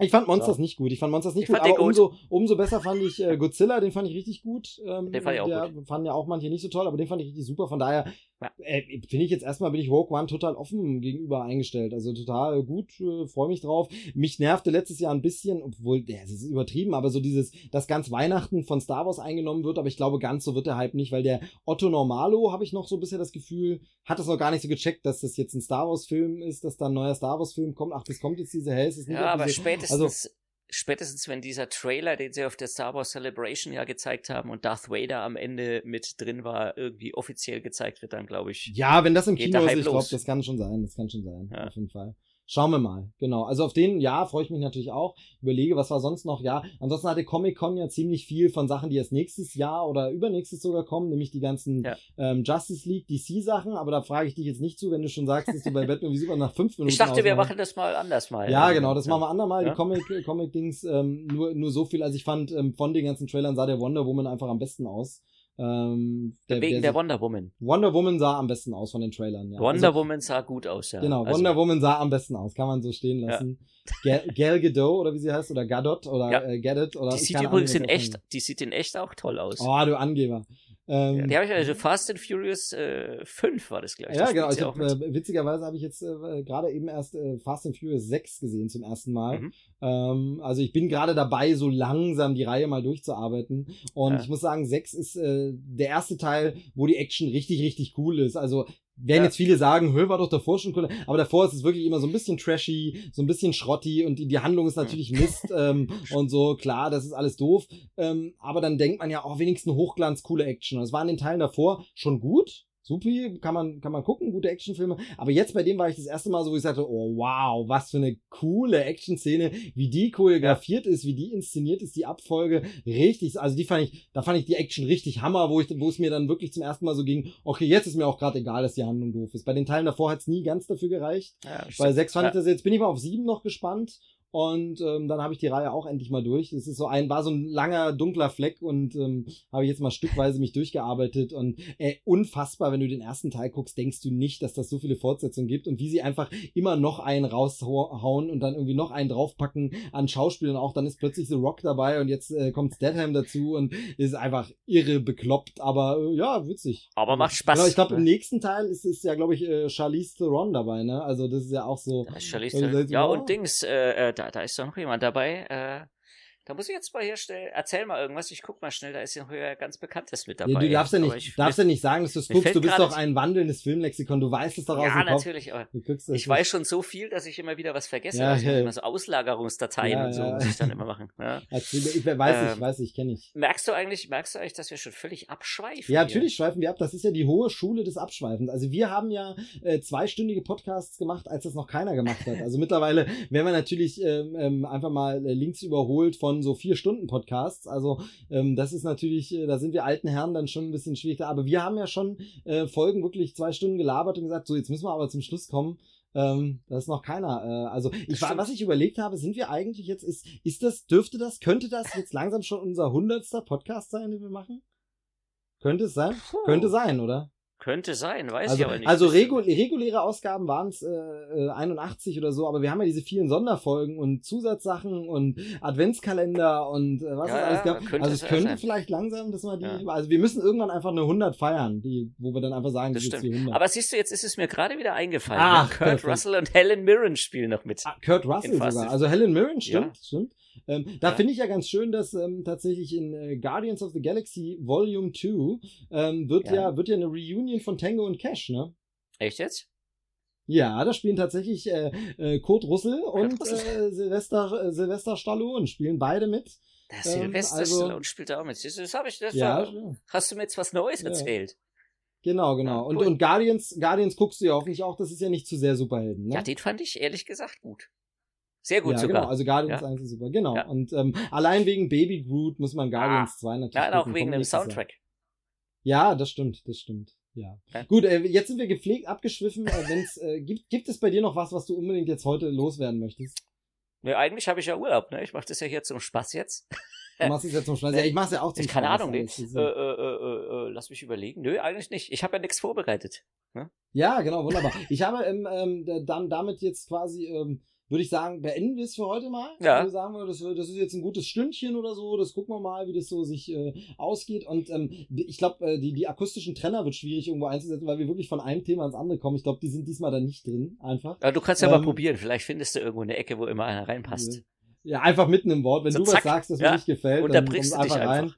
Ich fand Monsters so. nicht gut. Ich fand Monsters nicht ich gut, aber gut. Umso, umso besser fand ich äh, Godzilla, den fand ich richtig gut. Ähm, den fand ich auch der gut. fanden ja auch manche nicht so toll, aber den fand ich richtig super. Von daher ja. äh, finde ich jetzt erstmal bin ich Rogue One total offen gegenüber eingestellt. Also total gut, äh, freue mich drauf. Mich nervte letztes Jahr ein bisschen, obwohl, ja, es ist übertrieben, aber so dieses, dass ganz Weihnachten von Star Wars eingenommen wird, aber ich glaube, ganz so wird der Hype nicht, weil der Otto Normalo, habe ich noch so bisher das Gefühl, hat das noch gar nicht so gecheckt, dass das jetzt ein Star Wars Film ist, dass da ein neuer Star Wars Film kommt. Ach, das kommt jetzt diese, hä, ist nicht. Ja, aber spätestens. Also, spätestens wenn dieser Trailer, den sie auf der Star Wars Celebration ja gezeigt haben und Darth Vader am Ende mit drin war, irgendwie offiziell gezeigt wird, dann glaube ich. Ja, wenn das im Kino ist, ich glaube, das kann schon sein, das kann schon sein, ja. auf jeden Fall. Schauen wir mal, genau. Also auf den, ja, freue ich mich natürlich auch. Überlege, was war sonst noch, ja. Ansonsten hatte Comic-Con ja ziemlich viel von Sachen, die erst nächstes Jahr oder übernächstes sogar kommen, nämlich die ganzen ja. ähm, Justice League DC-Sachen, aber da frage ich dich jetzt nicht zu, wenn du schon sagst, dass du bei [laughs] Batman wie Superman nach fünf Minuten Ich dachte, wir machen das mal anders mal. Ja, genau, das ja. machen wir andermal. Ja? Die Comic-Dings, Comic ähm, nur, nur so viel, also ich fand, ähm, von den ganzen Trailern sah der Wonder Woman einfach am besten aus. Ähm, der, Wegen der, der, Wonder Woman. Wonder Woman sah am besten aus von den Trailern, ja. Wonder also, Woman sah gut aus, ja. Genau, also, Wonder Woman sah am besten aus, kann man so stehen lassen. Ja. Gal, Gadot oder wie sie heißt, oder Gadot oder ja. äh, Gadot oder. Die sieht übrigens in echt, die sieht in echt auch toll aus. Oh, du Angeber. Ähm, ja, die habe ich also Fast and Furious äh, 5 war das gleich. Ja, genau. Ich hab, äh, witzigerweise habe ich jetzt äh, gerade eben erst äh, Fast and Furious 6 gesehen zum ersten Mal. Mhm. Ähm, also ich bin gerade dabei, so langsam die Reihe mal durchzuarbeiten. Und ja. ich muss sagen, 6 ist äh, der erste Teil, wo die Action richtig, richtig cool ist. Also werden ja. jetzt viele sagen, Hö, war doch davor schon cool. Aber davor ist es wirklich immer so ein bisschen trashy, so ein bisschen schrotty und die, die Handlung ist natürlich Mist ähm, [laughs] und so. Klar, das ist alles doof. Ähm, aber dann denkt man ja auch wenigstens Hochglanz, coole Action. Das war in den Teilen davor schon gut. Supi, kann man, kann man gucken, gute Actionfilme. Aber jetzt bei dem war ich das erste Mal so, wo ich sagte, oh wow, was für eine coole Action-Szene, wie die choreografiert ist, wie die inszeniert ist, die Abfolge, richtig, also die fand ich, da fand ich die Action richtig Hammer, wo ich, wo es mir dann wirklich zum ersten Mal so ging, okay, jetzt ist mir auch gerade egal, dass die Handlung doof ist. Bei den Teilen davor hat es nie ganz dafür gereicht. Ja, Bei sechs fand ja. ich das jetzt, bin ich mal auf sieben noch gespannt und ähm, dann habe ich die Reihe auch endlich mal durch. Es ist so ein, war so ein langer, dunkler Fleck und ähm, habe jetzt mal stückweise mich durchgearbeitet. Und äh, unfassbar, wenn du den ersten Teil guckst, denkst du nicht, dass das so viele Fortsetzungen gibt und wie sie einfach immer noch einen raushauen und dann irgendwie noch einen draufpacken an Schauspielern auch. Dann ist plötzlich The Rock dabei und jetzt äh, kommt Statham dazu und ist einfach irre bekloppt, aber äh, ja, witzig. Aber macht Spaß. Genau, ich glaube, im nächsten Teil ist, ist ja, glaube ich, äh, Charlize Theron dabei, ne? Also das ist ja auch so. Charlize Theron. Ja, und Dings, äh, äh da, da ist doch noch jemand dabei. Äh, da muss ich jetzt mal hier schnell, erzähl mal irgendwas, ich guck mal schnell, da ist ja noch ganz Bekanntes mit dabei. Ja, du darfst ja nicht, ich, darfst ja nicht sagen, dass du es guckst, du bist doch ein wandelndes Filmlexikon, du weißt es doch aus Ja, natürlich, aber ich nicht. weiß schon so viel, dass ich immer wieder was vergesse. Ja, also ja. Immer so Auslagerungsdateien ja, und so muss ich dann immer machen. Ja. [laughs] Erzähl, ich weiß ähm, ich, weiß ich, kenne ich. Merkst du eigentlich, merkst du eigentlich, dass wir schon völlig abschweifen? Ja, natürlich hier? schweifen wir ab, das ist ja die hohe Schule des Abschweifens. Also wir haben ja äh, zweistündige Podcasts gemacht, als das noch keiner gemacht hat. Also mittlerweile werden wir natürlich ähm, ähm, einfach mal äh, Links überholt von so vier Stunden Podcasts. Also ähm, das ist natürlich, äh, da sind wir alten Herren dann schon ein bisschen schwierig. Aber wir haben ja schon äh, Folgen wirklich zwei Stunden gelabert und gesagt, so jetzt müssen wir aber zum Schluss kommen. Ähm, da ist noch keiner. Äh, also ich war, was ich überlegt habe, sind wir eigentlich jetzt, ist, ist das, dürfte das, könnte das jetzt langsam schon unser hundertster Podcast sein, den wir machen? Könnte es sein? Puh. Könnte sein, oder? Könnte sein, weiß also, ich aber nicht. Also regul reguläre Ausgaben waren es äh, 81 äh, oder so, aber wir haben ja diese vielen Sonderfolgen und Zusatzsachen und Adventskalender und äh, was ja, es alles gab. Ja, also es könnte sein. vielleicht langsam, dass wir die, ja. also wir müssen irgendwann einfach eine 100 feiern, die, wo wir dann einfach sagen, das stimmt. 100. Aber siehst du, jetzt ist es mir gerade wieder eingefallen. Ach, Kurt perfekt. Russell und Helen Mirren spielen noch mit. Ah, Kurt Russell sogar. Also Helen Mirren, stimmt, stimmt. Ähm, da ja. finde ich ja ganz schön, dass ähm, tatsächlich in äh, Guardians of the Galaxy Volume 2 ähm, wird ja. ja. wird ja eine Reunion von Tango und Cash, ne? Echt jetzt? Ja, da spielen tatsächlich äh, äh, Kurt Russell und Äh, Sylvester, äh, Sylvester Stallone spielen beide mit. Der Sylvester ähm, also, Stallone spielt da auch mit. Das, das habe ich, das ja, war, hast du mir jetzt was Neues erzählt? Genau, genau. und, und Guardians, Guardians guckst du ja hoffentlich auch, das ist ja nicht zu sehr Superhelden, ne? Ja, den fand ich ehrlich gesagt gut. Sehr gut ja, sogar. Genau, also Guardians ja. 1 ist super, genau. Ja. Und ähm, allein wegen Baby Groot muss man Guardians ah. 2 natürlich. Ja, auch wegen dem Soundtrack. Ja, das stimmt, das stimmt. Ja. ja. Gut, äh, jetzt sind wir gepflegt abgeschwiffen. Äh, wenn's, äh, gibt, gibt es bei dir noch was, was du unbedingt jetzt heute loswerden möchtest? Ne, eigentlich habe ich ja Urlaub, ne? Ich mache das ja hier zum Spaß jetzt. Du machst es ja zum Spaß. Ja, ich mach's ja auch zum ich, Spaß. Keine Ahnung, ne? Äh, äh, äh, lass mich überlegen. Nö, eigentlich nicht. Ich habe ja nichts vorbereitet. Ne? Ja, genau, wunderbar. ich habe ähm, ähm, dann damit jetzt quasi ähm, würde ich sagen, beenden wir es für heute mal. Ja. Also sagen wir, das, das ist jetzt ein gutes Stündchen oder so. Das gucken wir mal, wie das so sich äh, ausgeht. Und ähm, ich glaube, äh, die, die akustischen Trenner wird schwierig irgendwo einzusetzen, weil wir wirklich von einem Thema ins andere kommen. Ich glaube, die sind diesmal dann nicht drin, einfach. Ja, du kannst ja ähm, mal probieren. Vielleicht findest du irgendwo eine Ecke, wo immer einer reinpasst. Ja, einfach mitten im Wort. Wenn so, du zack, was sagst, das ja, mir nicht gefällt, dann kommst du einfach rein. Einfach.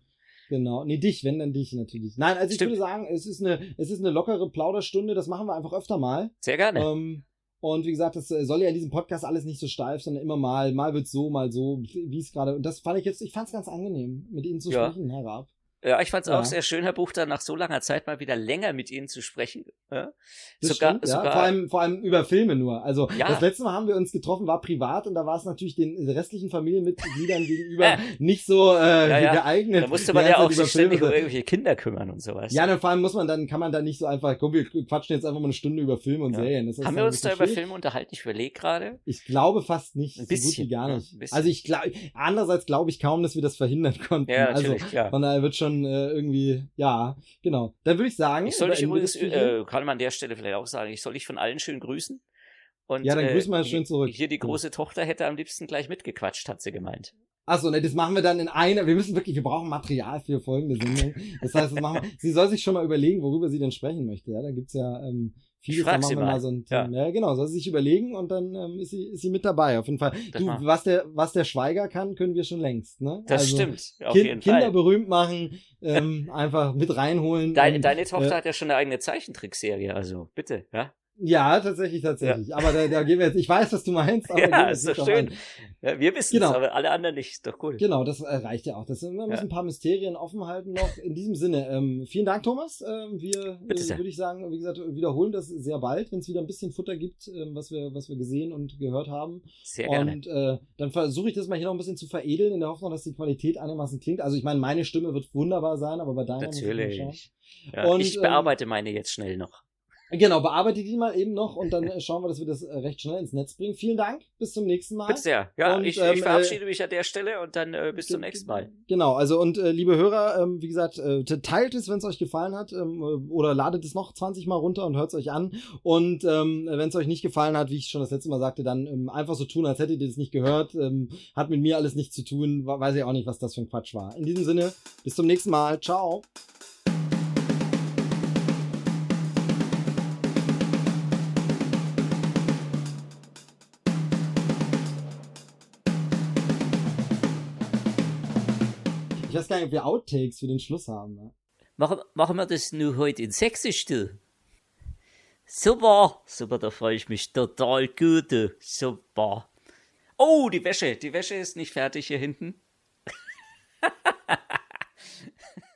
Genau. Nee, dich, wenn dann dich natürlich. Nein, also Stimmt. ich würde sagen, es ist eine, es ist eine lockere Plauderstunde, das machen wir einfach öfter mal. Sehr gerne. Ähm, und wie gesagt, das äh, soll ja in diesem Podcast alles nicht so steif, sondern immer mal, mal wird's so, mal so, wie es gerade. Und das fand ich jetzt, ich fand es ganz angenehm, mit Ihnen zu ja. sprechen, Herr Raab. Ja, ich fand es Ja. auch sehr schön, Herr Buchter, nach so langer Zeit mal wieder länger mit Ihnen zu sprechen. Ja? Sogar, stimmt, ja. sogar, vor, allem, vor allem über Filme nur. Also das letzte Mal haben wir uns getroffen, war privat und da war es natürlich den restlichen Familienmitgliedern [laughs] gegenüber nicht so äh, geeignet. da musste man ja auch sich ständig Filme um irgendwelche Kinder kümmern und sowas. Ja, und vor allem muss man dann, kann man da nicht so einfach, komm, wir quatschen jetzt einfach mal eine Stunde über Filme und. Serien. Das Haben dann wir uns da bisschen über. Filme unterhalten? Ich überlege gerade. Ich glaube fast nicht, Ein so gut bisschen, wie gar ja, nicht. bisschen. also ich glaube, andererseits glaube ich kaum, dass wir das verhindern [laughs] konnten. Ja, also natürlich, klar. von daher wird schon äh, irgendwie, ja, genau. Dann würde ich sagen, Ich soll wir übrigens, äh, kann man an der Stelle vielleicht auch sagen, ich soll dich von allen schön grüßen. Und, Ja, dann äh, grüß mal hier- schön zurück. Hier die große Tochter hätte am liebsten gleich mitgequatscht, hat sie gemeint. Achso, ne, das machen wir dann in einer. Wir müssen wirklich, wir brauchen Material für folgende Sendung. Das heißt, das machen wir. [laughs] Sie soll sich schon mal überlegen, worüber sie denn sprechen möchte. Ja, da gibt's ja ähm, Ich vieles. Da frag machen sie mal, mal. so ein Ja. Thema. Ja. genau, soll sie sich überlegen und dann ähm, ist sie ist sie mit dabei. Auf jeden Fall. Das du, was der was der Schweiger kann, können wir schon längst. Ne? Das Also, stimmt, auf Kind, jeden Kinder Fall. berühmt machen, ähm, [laughs] einfach mit reinholen. Deine, und, deine Tochter äh, hat ja schon eine eigene Zeichentrickserie, also bitte, ja. Ja, tatsächlich, tatsächlich. Aber da, da gehen wir jetzt. Ich weiß, was du meinst. Aber [laughs] Ja, ist doch schön. Ja, wir wissen es, Genau. aber alle anderen nicht. Ist doch cool. Genau, das äh, reicht ja auch. Das, wir müssen Ja. ein paar Mysterien offen halten noch. In diesem Sinne, ähm, vielen Dank, Thomas. Ähm, wir, äh, würde ich sagen, wie gesagt, wiederholen das sehr bald, wenn es wieder ein bisschen Futter gibt, ähm, was wir, was wir gesehen und gehört haben. Sehr gerne. Und äh, dann versuche ich das mal hier noch ein bisschen zu veredeln, in der Hoffnung, dass die Qualität einigermaßen klingt. Also ich meine, meine Stimme wird wunderbar sein, aber bei deiner. Natürlich. Ja, Und, ich ähm, bearbeite meine jetzt schnell noch. Genau, bearbeite die mal eben noch und dann äh, schauen wir, dass wir das äh, recht schnell ins Netz bringen. Vielen Dank, bis zum nächsten Mal. Bitte sehr. Ja, Und, ich, ähm, ich verabschiede mich an der Stelle und dann äh, bis zum nächsten Mal. Genau, also und äh, liebe Hörer, ähm, wie gesagt, äh, teilt es, wenn es euch gefallen hat, ähm, äh, oder ladet es noch 20 Mal runter und hört es euch an. Und ähm, wenn es euch nicht gefallen hat, wie ich schon das letzte Mal sagte, dann ähm, einfach so tun, als hättet ihr es nicht gehört. Ähm, hat mit mir alles nichts zu tun, weiß ich auch nicht, was das für ein Quatsch war. In diesem Sinne, bis zum nächsten Mal. Ciao. Ich weiß gar nicht, ob wir Outtakes für den Schluss haben. Ne? Machen, machen wir das nur heute in Sächsisch, du? Super, super, da freue ich mich total gut. Super. Oh, die Wäsche, die Wäsche ist nicht fertig hier hinten. [laughs]